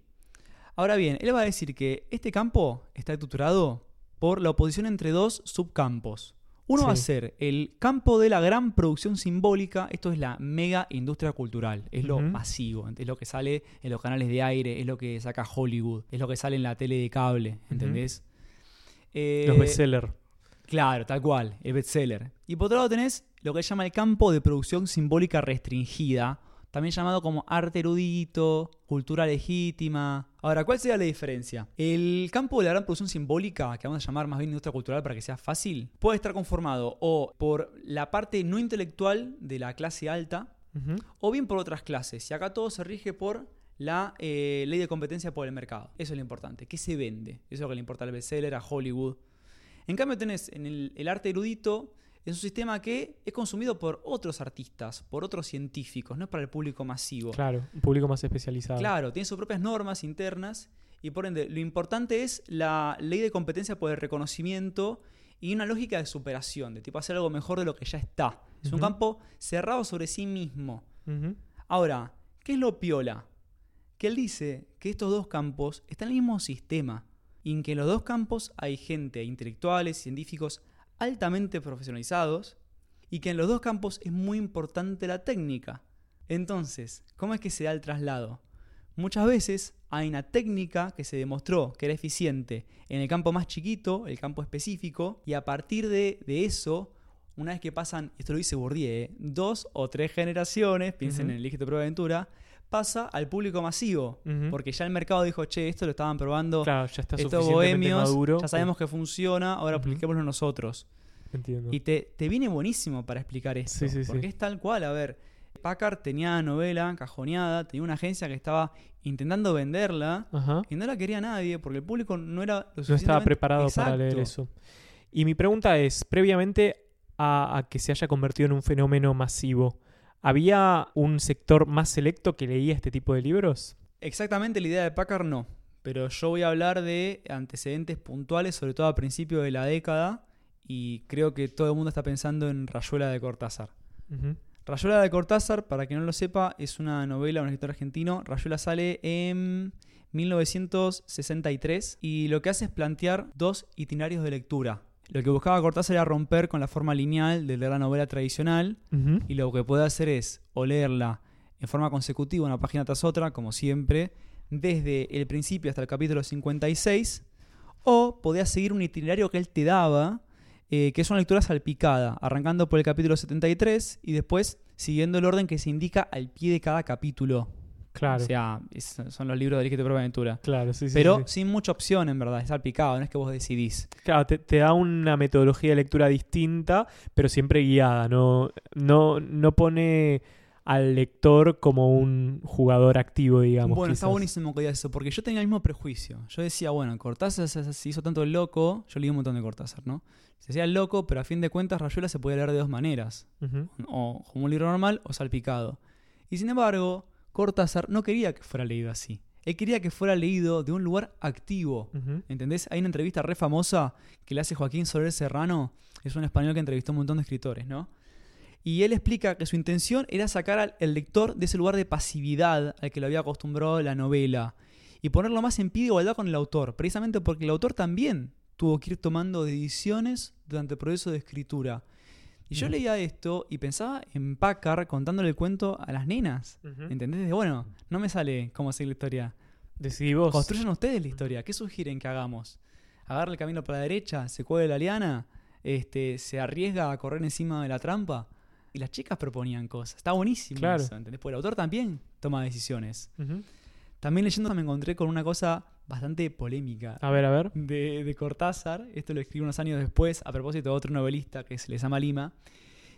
Ahora bien, él va a decir que este campo está estructurado por la oposición entre dos subcampos. Uno va a ser el campo de la gran producción simbólica, esto es la mega industria cultural, es lo masivo, es lo que sale en los canales de aire, es lo que saca Hollywood, es lo que sale en la tele de cable, ¿entendés? Eh, los bestsellers. Claro, tal cual, el bestseller. Y por otro lado tenés lo que se llama el campo de producción simbólica restringida, también llamado como arte erudito, cultura legítima. Ahora, ¿cuál sería la diferencia? El campo de la gran producción simbólica, que vamos a llamar más bien industria cultural para que sea fácil, puede estar conformado o por la parte no intelectual de la clase alta, o bien por otras clases. Y acá todo se rige por la eh, ley de competencia por el mercado. Eso es lo importante. ¿Qué se vende? Eso es lo que le importa al bestseller, a Hollywood. En cambio tenés en el, el arte erudito, es un sistema que es consumido por otros artistas, por otros científicos, no es para el público masivo. Claro, un público más especializado. Claro, tiene sus propias normas internas y por ende lo importante es la ley de competencia por el reconocimiento y una lógica de superación, de tipo hacer algo mejor de lo que ya está. Es un campo cerrado sobre sí mismo. Ahora, ¿qué es lo piola? Que él dice que estos dos campos están en el mismo sistema y en que en los dos campos hay gente, intelectuales, científicos altamente profesionalizados y que en los dos campos es muy importante la técnica. Entonces, ¿cómo es que se da el traslado? Muchas veces hay una técnica que se demostró que era eficiente en el campo más chiquito, el campo específico, y a partir de, de eso, una vez que pasan, esto lo dice Bourdieu, ¿eh? dos o tres generaciones, piensen en el Elige tu propia aventura, pasa al público masivo, porque ya el mercado dijo, che, esto lo estaban probando Claro, ya está estos bohemios, maduro. ya sabemos que funciona, ahora apliquémoslo nosotros. entiendo. Y te, te viene buenísimo para explicar esto. Sí, sí, porque sí. es tal cual. A ver, Packard tenía novela cajoneada, tenía una agencia que estaba intentando venderla Ajá. y no la quería nadie porque el público no era lo No estaba preparado para leer eso. Y mi pregunta es, previamente a, a que se haya convertido en un fenómeno masivo, ¿había un sector más selecto que leía este tipo de libros? Exactamente la idea de Packard no. Pero yo voy a hablar de antecedentes puntuales, sobre todo a principios de la década. Y creo que todo el mundo está pensando en Rayuela de Cortázar. Rayuela de Cortázar, para quien no lo sepa, es una novela, un escritor argentino. Rayuela sale en 1963 y lo que hace es plantear dos itinerarios de lectura. Lo que buscaba Cortázar era romper con la forma lineal de leer la novela tradicional y lo que puede hacer es o leerla en forma consecutiva una página tras otra, como siempre, desde el principio hasta el capítulo 56, o podías seguir un itinerario que él te daba, eh, que es una lectura salpicada, arrancando por el capítulo 73 y después siguiendo el orden que se indica al pie de cada capítulo. Claro, O sea, es- son los libros de Elige tu propia aventura. claro, sí, sí, Pero sí. sin mucha opción, en verdad, es salpicado, no es que vos decidís. Claro, te, te da una metodología de lectura distinta, pero siempre guiada. No, no, no pone al lector como un jugador activo, digamos. bueno, está buenísimo que digas eso, porque yo tenía el mismo prejuicio. Yo decía, bueno, Cortázar se, hizo tanto el loco, yo leí un montón de Cortázar, ¿no? Se hacía el loco, pero a fin de cuentas Rayuela se podía leer de dos maneras, o como un libro normal o salpicado. Y sin embargo, Cortázar no quería que fuera leído así. Él quería que fuera leído de un lugar activo. ¿Entendés? Hay una entrevista re famosa que le hace Joaquín Soler Serrano, es un español que entrevistó a un montón de escritores, ¿no? Y él explica que su intención era sacar al el lector de ese lugar de pasividad al que lo había acostumbrado la novela y ponerlo más en pie de igualdad con el autor, precisamente porque el autor también tuvo que ir tomando decisiones durante el proceso de escritura. Y yo leía esto y pensaba en Packard contándole el cuento a las nenas. ¿Entendés? De, bueno, no me sale cómo seguir la historia. Decidí vos. Construyan ustedes la historia. ¿Qué sugieren que hagamos? ¿Agarra el camino para la derecha? ¿Se cuelga la liana? Este, ¿Se arriesga a correr encima de la trampa? Y las chicas proponían cosas. Está buenísimo Claro. eso, ¿entendés? Porque el autor también toma decisiones. También leyendo me encontré con una cosa bastante polémica A ver, a ver. de, de Cortázar. Esto lo escribí unos años después a propósito de otro novelista que se le llama Lima.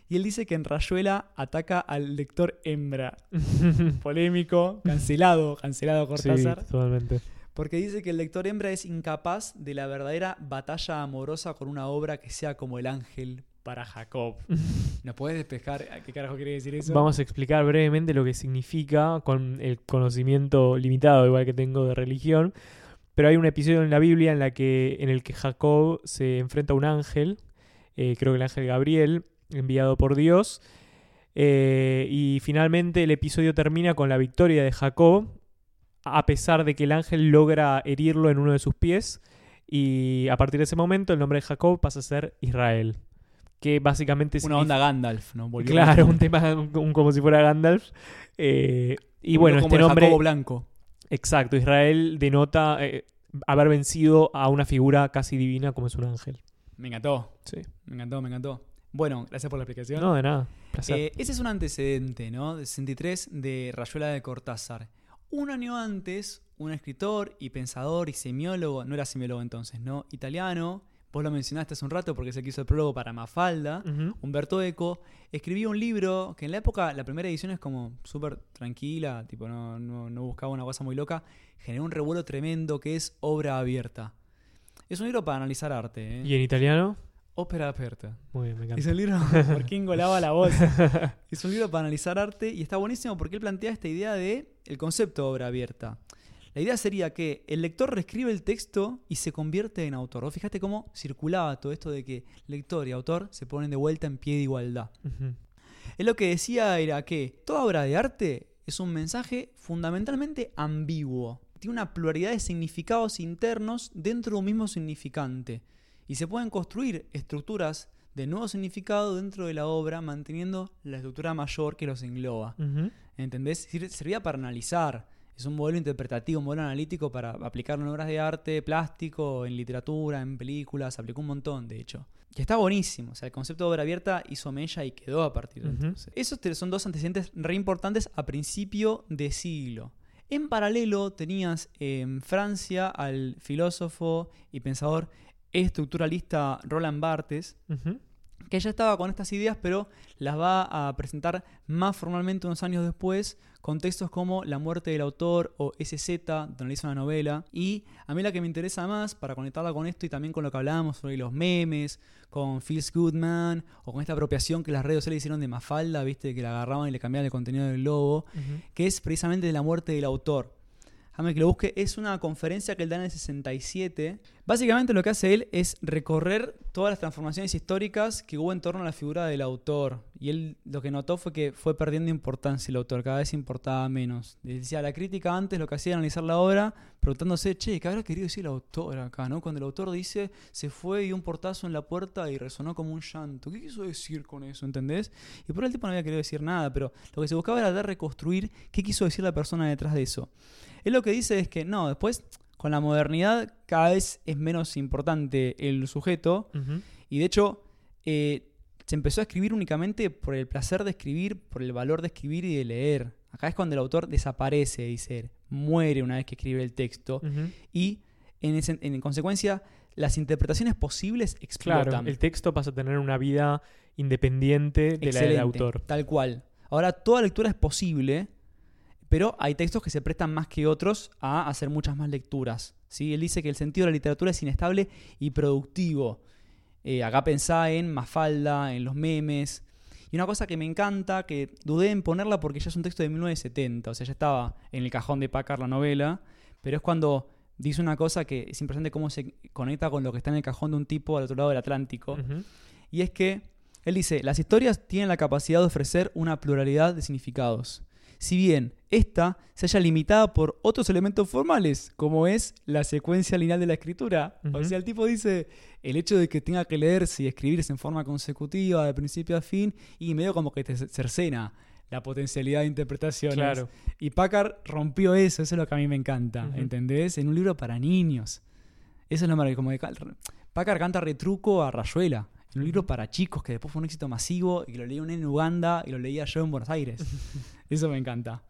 Y él dice que en Rayuela ataca al lector hembra. <laughs> Polémico, cancelado, cancelado Cortázar. Sí, totalmente. Porque dice que el lector hembra es incapaz de la verdadera batalla amorosa con una obra que sea como el ángel para Jacob. <laughs> ¿Nos puedes despejar a qué carajo quiere decir eso? Vamos a explicar brevemente lo que significa con el conocimiento limitado, igual que tengo de religión. Pero hay un episodio en la Biblia en, la que, en el que Jacob se enfrenta a un ángel, eh, creo que el ángel Gabriel, enviado por Dios. eh, y finalmente el episodio termina con la victoria de Jacob, a pesar de que el ángel logra herirlo en uno de sus pies. Y a partir de ese momento el nombre de Jacob pasa a ser Israel. Que básicamente Una onda Gandalf, ¿no? Volvió Claro, un tema un- como si fuera Gandalf. Eh, y bueno, como este nombre. Jacobo Blanco. Exacto, Israel denota eh, haber vencido a una figura casi divina como es un ángel. Me encantó, Sí. me encantó, me encantó. Bueno, gracias por la explicación. No, de nada. Placer. Eh, ese es un antecedente, ¿no? De 63 de Rayuela de Cortázar. Un año antes, un escritor y pensador y semiólogo, no era semiólogo entonces, ¿no? Italiano, vos lo mencionaste hace un rato porque se quiso el prólogo para Mafalda. Humberto Eco escribió un libro que en la época, la primera edición es como súper tranquila, tipo no, no, no buscaba una cosa muy loca, generó un revuelo tremendo que es Obra Abierta. Es un libro para analizar arte, ¿eh? ¿Y en italiano? Ópera Aperta. Muy bien, me encanta. Es un libro por Kingo lava la voz. <laughs> Es un libro para analizar arte y está buenísimo porque él plantea esta idea de el concepto de obra abierta. La idea sería que el lector reescribe el texto y se convierte en autor. Vos fíjate cómo circulaba todo esto de que lector y autor se ponen de vuelta en pie de igualdad. Ujú. Él lo que decía era que toda obra de arte es un mensaje fundamentalmente ambiguo. Tiene una pluralidad de significados internos dentro de un mismo significante. Y se pueden construir estructuras de nuevo significado dentro de la obra manteniendo la estructura mayor que los engloba. ¿Entendés? Servía para analizar. Es un modelo interpretativo, un modelo analítico para aplicarlo en obras de arte, plástico, en literatura, en películas. Aplicó un montón, de hecho. Que está buenísimo. O sea, el concepto de obra abierta hizo mella y quedó a partir de Ujú. entonces. Esos son dos antecedentes re importantes a principio de siglo. En paralelo tenías en Francia al filósofo y pensador estructuralista Roland Barthes, Ujú. Que ya estaba con estas ideas, pero las va a presentar más formalmente unos años después, con textos como La muerte del autor o SZ, donde le hizo una novela. Y a mí la que me interesa más, para conectarla con esto y también con lo que hablábamos sobre los memes, con Feels Good Man, o con esta apropiación que las redes sociales hicieron de Mafalda, viste, que la agarraban y le cambiaban el contenido del logo, que es precisamente de la muerte del autor. Déjame que lo busque. Es una conferencia que él da en el 67. Básicamente lo que hace él es recorrer todas las transformaciones históricas que hubo en torno a la figura del autor. Y él lo que notó fue que fue perdiendo importancia el autor, cada vez importaba menos. Decía, la crítica antes lo que hacía era analizar la obra, preguntándose, che, ¿qué habrá querido decir el autor acá? ¿no? Cuando el autor dice, se fue y un portazo en la puerta y resonó como un llanto. ¿Qué quiso decir con eso? ¿Entendés? Y por el tipo no había querido decir nada, pero lo que se buscaba era de reconstruir qué quiso decir la persona detrás de eso. Él lo que dice es que no, después con la modernidad cada vez es menos importante el sujeto y de hecho eh, se empezó a escribir únicamente por el placer de escribir, por el valor de escribir y de leer. Acá es cuando el autor desaparece, dice, muere una vez que escribe el texto y en, consecuencia las interpretaciones posibles explotan. Claro, el texto pasa a tener una vida independiente de la del autor. Tal cual. Ahora toda lectura es posible pero hay textos que se prestan más que otros a hacer muchas más lecturas. ¿sí? Él dice que el sentido de la literatura es inestable y productivo. Eh, acá pensá en Mafalda, en los memes. Y una cosa que me encanta, que dudé en ponerla porque ya es un texto de 1970, o sea, ya estaba en el cajón de Packard la novela, pero es cuando dice una cosa que es impresionante cómo se conecta con lo que está en el cajón de un tipo al otro lado del Atlántico. Y es que él dice, las historias tienen la capacidad de ofrecer una pluralidad de significados si bien esta se haya limitada por otros elementos formales, como es la secuencia lineal de la escritura. O sea, el tipo dice el hecho de que tenga que leerse y escribirse en forma consecutiva de principio a fin y medio como que te cercena la potencialidad de interpretaciones. Claro. Y Packard rompió eso, eso es lo que a mí me encanta, ¿entendés? En un libro para niños. Eso es lo maravilloso. Como de, Packard canta retruco a Rayuela un libro para chicos que después fue un éxito masivo y que lo leía un en Uganda y lo leía yo en Buenos Aires. <laughs> Eso me encanta.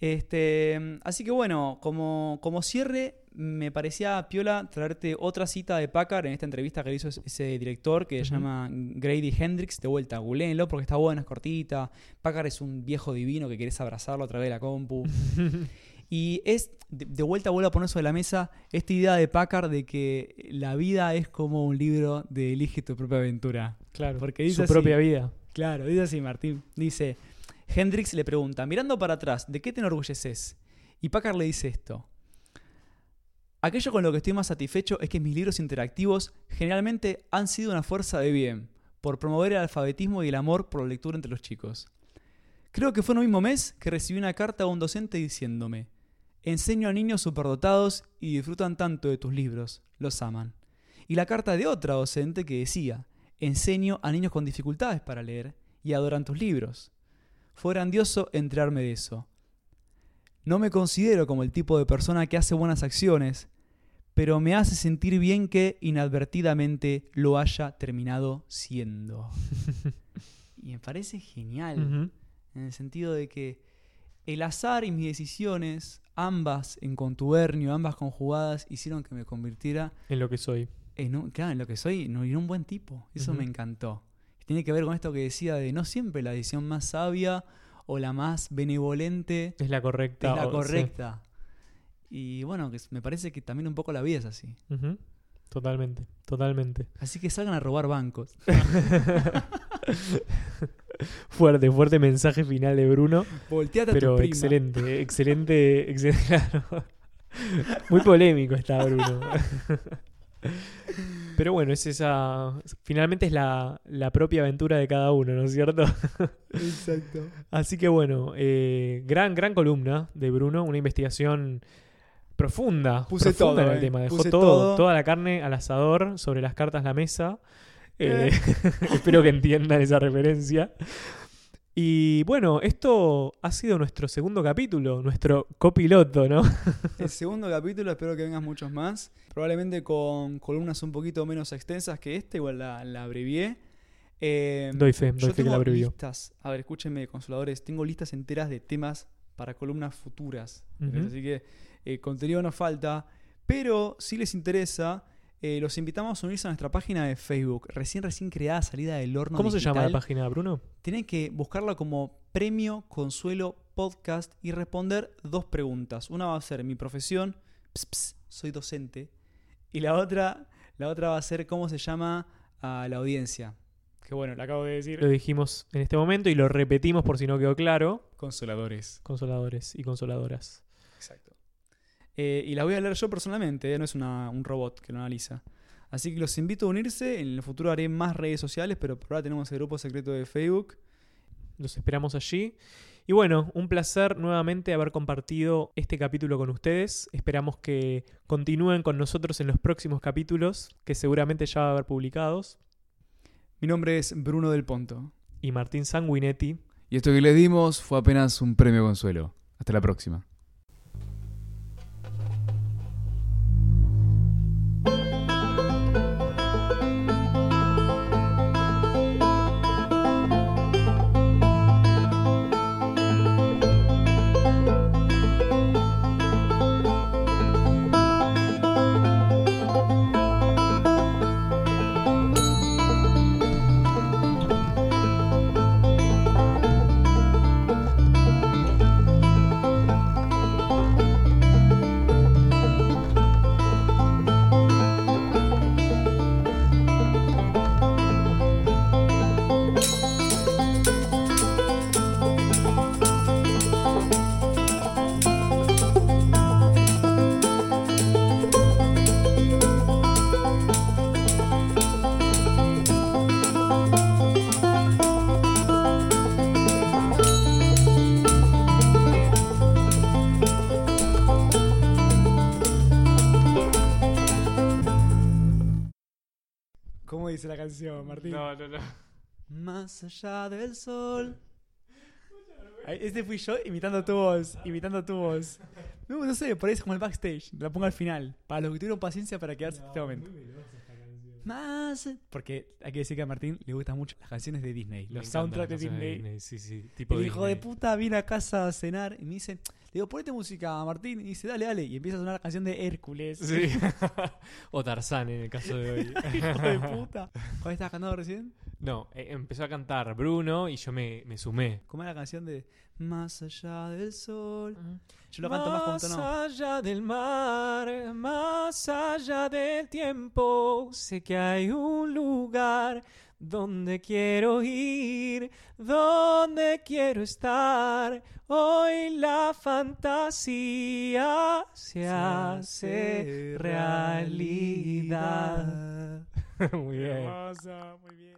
Este, así que bueno, como, como cierre, me parecía piola traerte otra cita de Packard en esta entrevista que le hizo ese director que se llama Grady Hendrix. De vuelta, googleenlo porque está bueno, es cortita. Packard es un viejo divino que querés abrazarlo a través de la compu. <laughs> Y es, de, vuelta vuelvo a poner sobre la mesa esta idea de Packard de que la vida es como un libro de Elige tu propia aventura. Claro, porque dice su propia vida. Claro, dice así Martín. Dice, Hendrix le pregunta, mirando para atrás, ¿de qué te enorgulleces? Y Packard le dice esto. Aquello con lo que estoy más satisfecho es que mis libros interactivos generalmente han sido una fuerza de bien, por promover el alfabetismo y el amor por la lectura entre los chicos. Creo que fue en el mismo mes que recibí una carta de un docente diciéndome, Enseño a niños superdotados y disfrutan tanto de tus libros, los aman. Y la carta de otra docente que decía, enseño a niños con dificultades para leer y adoran tus libros. Fue grandioso enterarme de eso. No me considero como el tipo de persona que hace buenas acciones, pero me hace sentir bien que inadvertidamente lo haya terminado siendo. <laughs> y me parece genial, en el sentido de que el azar y mis decisiones, ambas en contubernio, ambas conjugadas, hicieron que me convirtiera en lo que soy. En claro, en lo que soy, en un buen tipo. Eso me encantó. Tiene que ver con esto que decía de no siempre la decisión más sabia o la más benevolente es la correcta. Es la correcta. Y bueno, me parece que también un poco la vida es así. Totalmente, totalmente. Así que salgan a robar bancos. <laughs> fuerte, fuerte mensaje final de Bruno. Volteate pero excelente, excelente, <laughs> excelente. Muy polémico está Bruno. <laughs> Pero bueno, es esa. Finalmente es la, propia aventura de cada uno, ¿no es cierto? Exacto. Así que bueno, eh, gran, gran columna de Bruno, una investigación profunda. Puse todo. En el eh. tema. Dejó todo, toda la carne al asador, sobre las cartas la mesa. Eh, <laughs> espero que entiendan esa referencia. Y bueno, esto ha sido nuestro segundo capítulo, nuestro copiloto, ¿no? <laughs> El segundo capítulo, espero que vengas muchos más. Probablemente con columnas un poquito menos extensas que esta, igual la, la abrevié. Eh, doy fe, doy fe que la abrevió. Listas, a ver, escúchenme, consoladores, tengo listas enteras de temas para columnas futuras. Así que eh, contenido no falta, pero si les interesa, eh, los invitamos a unirse a nuestra página de Facebook, recién recién creada, salida del horno ¿Cómo se llama la página, Bruno? Tienen que buscarla como Premio Consuelo Podcast y responder dos preguntas. Una va a ser mi profesión, ps, ps, soy docente, y la otra, la otra va a ser cómo se llama a la audiencia. Que bueno, la acabo de decir. Lo dijimos en este momento y lo repetimos por si no quedó claro. Consoladores. Consoladores y consoladoras. Exacto. Eh, y las voy a leer yo personalmente, eh, no es una- un robot que lo analiza. Así que los invito a unirse. En el futuro haré más redes sociales, pero por ahora tenemos el grupo secreto de Facebook. Los esperamos allí. Y bueno, un placer nuevamente haber compartido este capítulo con ustedes. Esperamos que continúen con nosotros en los próximos capítulos, que seguramente ya va a haber publicados. Mi nombre es Bruno del Ponto. Y Martín Sanguinetti. Y esto que le dimos fue apenas un premio consuelo. Hasta la próxima. Canción, Martín? no, no. Más allá del sol. Este fui yo imitando tu voz, imitando tu voz. No, no sé, por ahí es como el backstage. La pongo al final. Para los que tuvieron paciencia para quedarse en este momento. Más. Porque hay que decir que a Martín le gustan mucho las canciones de Disney. Los soundtracks de Disney. Sí, sí. Tipo El hijo de Disney. puta viene a casa a cenar y me dice, digo, ponete música, Martín. Y dice, dale, dale. Y empieza a sonar la canción de Hércules. Sí. <laughs> o Tarzán en el caso de hoy. <laughs> hijo de puta. ¿Cuál estabas cantando recién? No, eh, empezó a cantar Bruno y yo me, me sumé. ¿Cómo era la canción de Más allá del sol? Yo lo canto más con tono. allá del mar, más allá del tiempo, sé que hay un lugar donde quiero ir, donde quiero estar. Hoy la fantasía se hace realidad. <laughs> Muy bien. Hermosa, muy bien.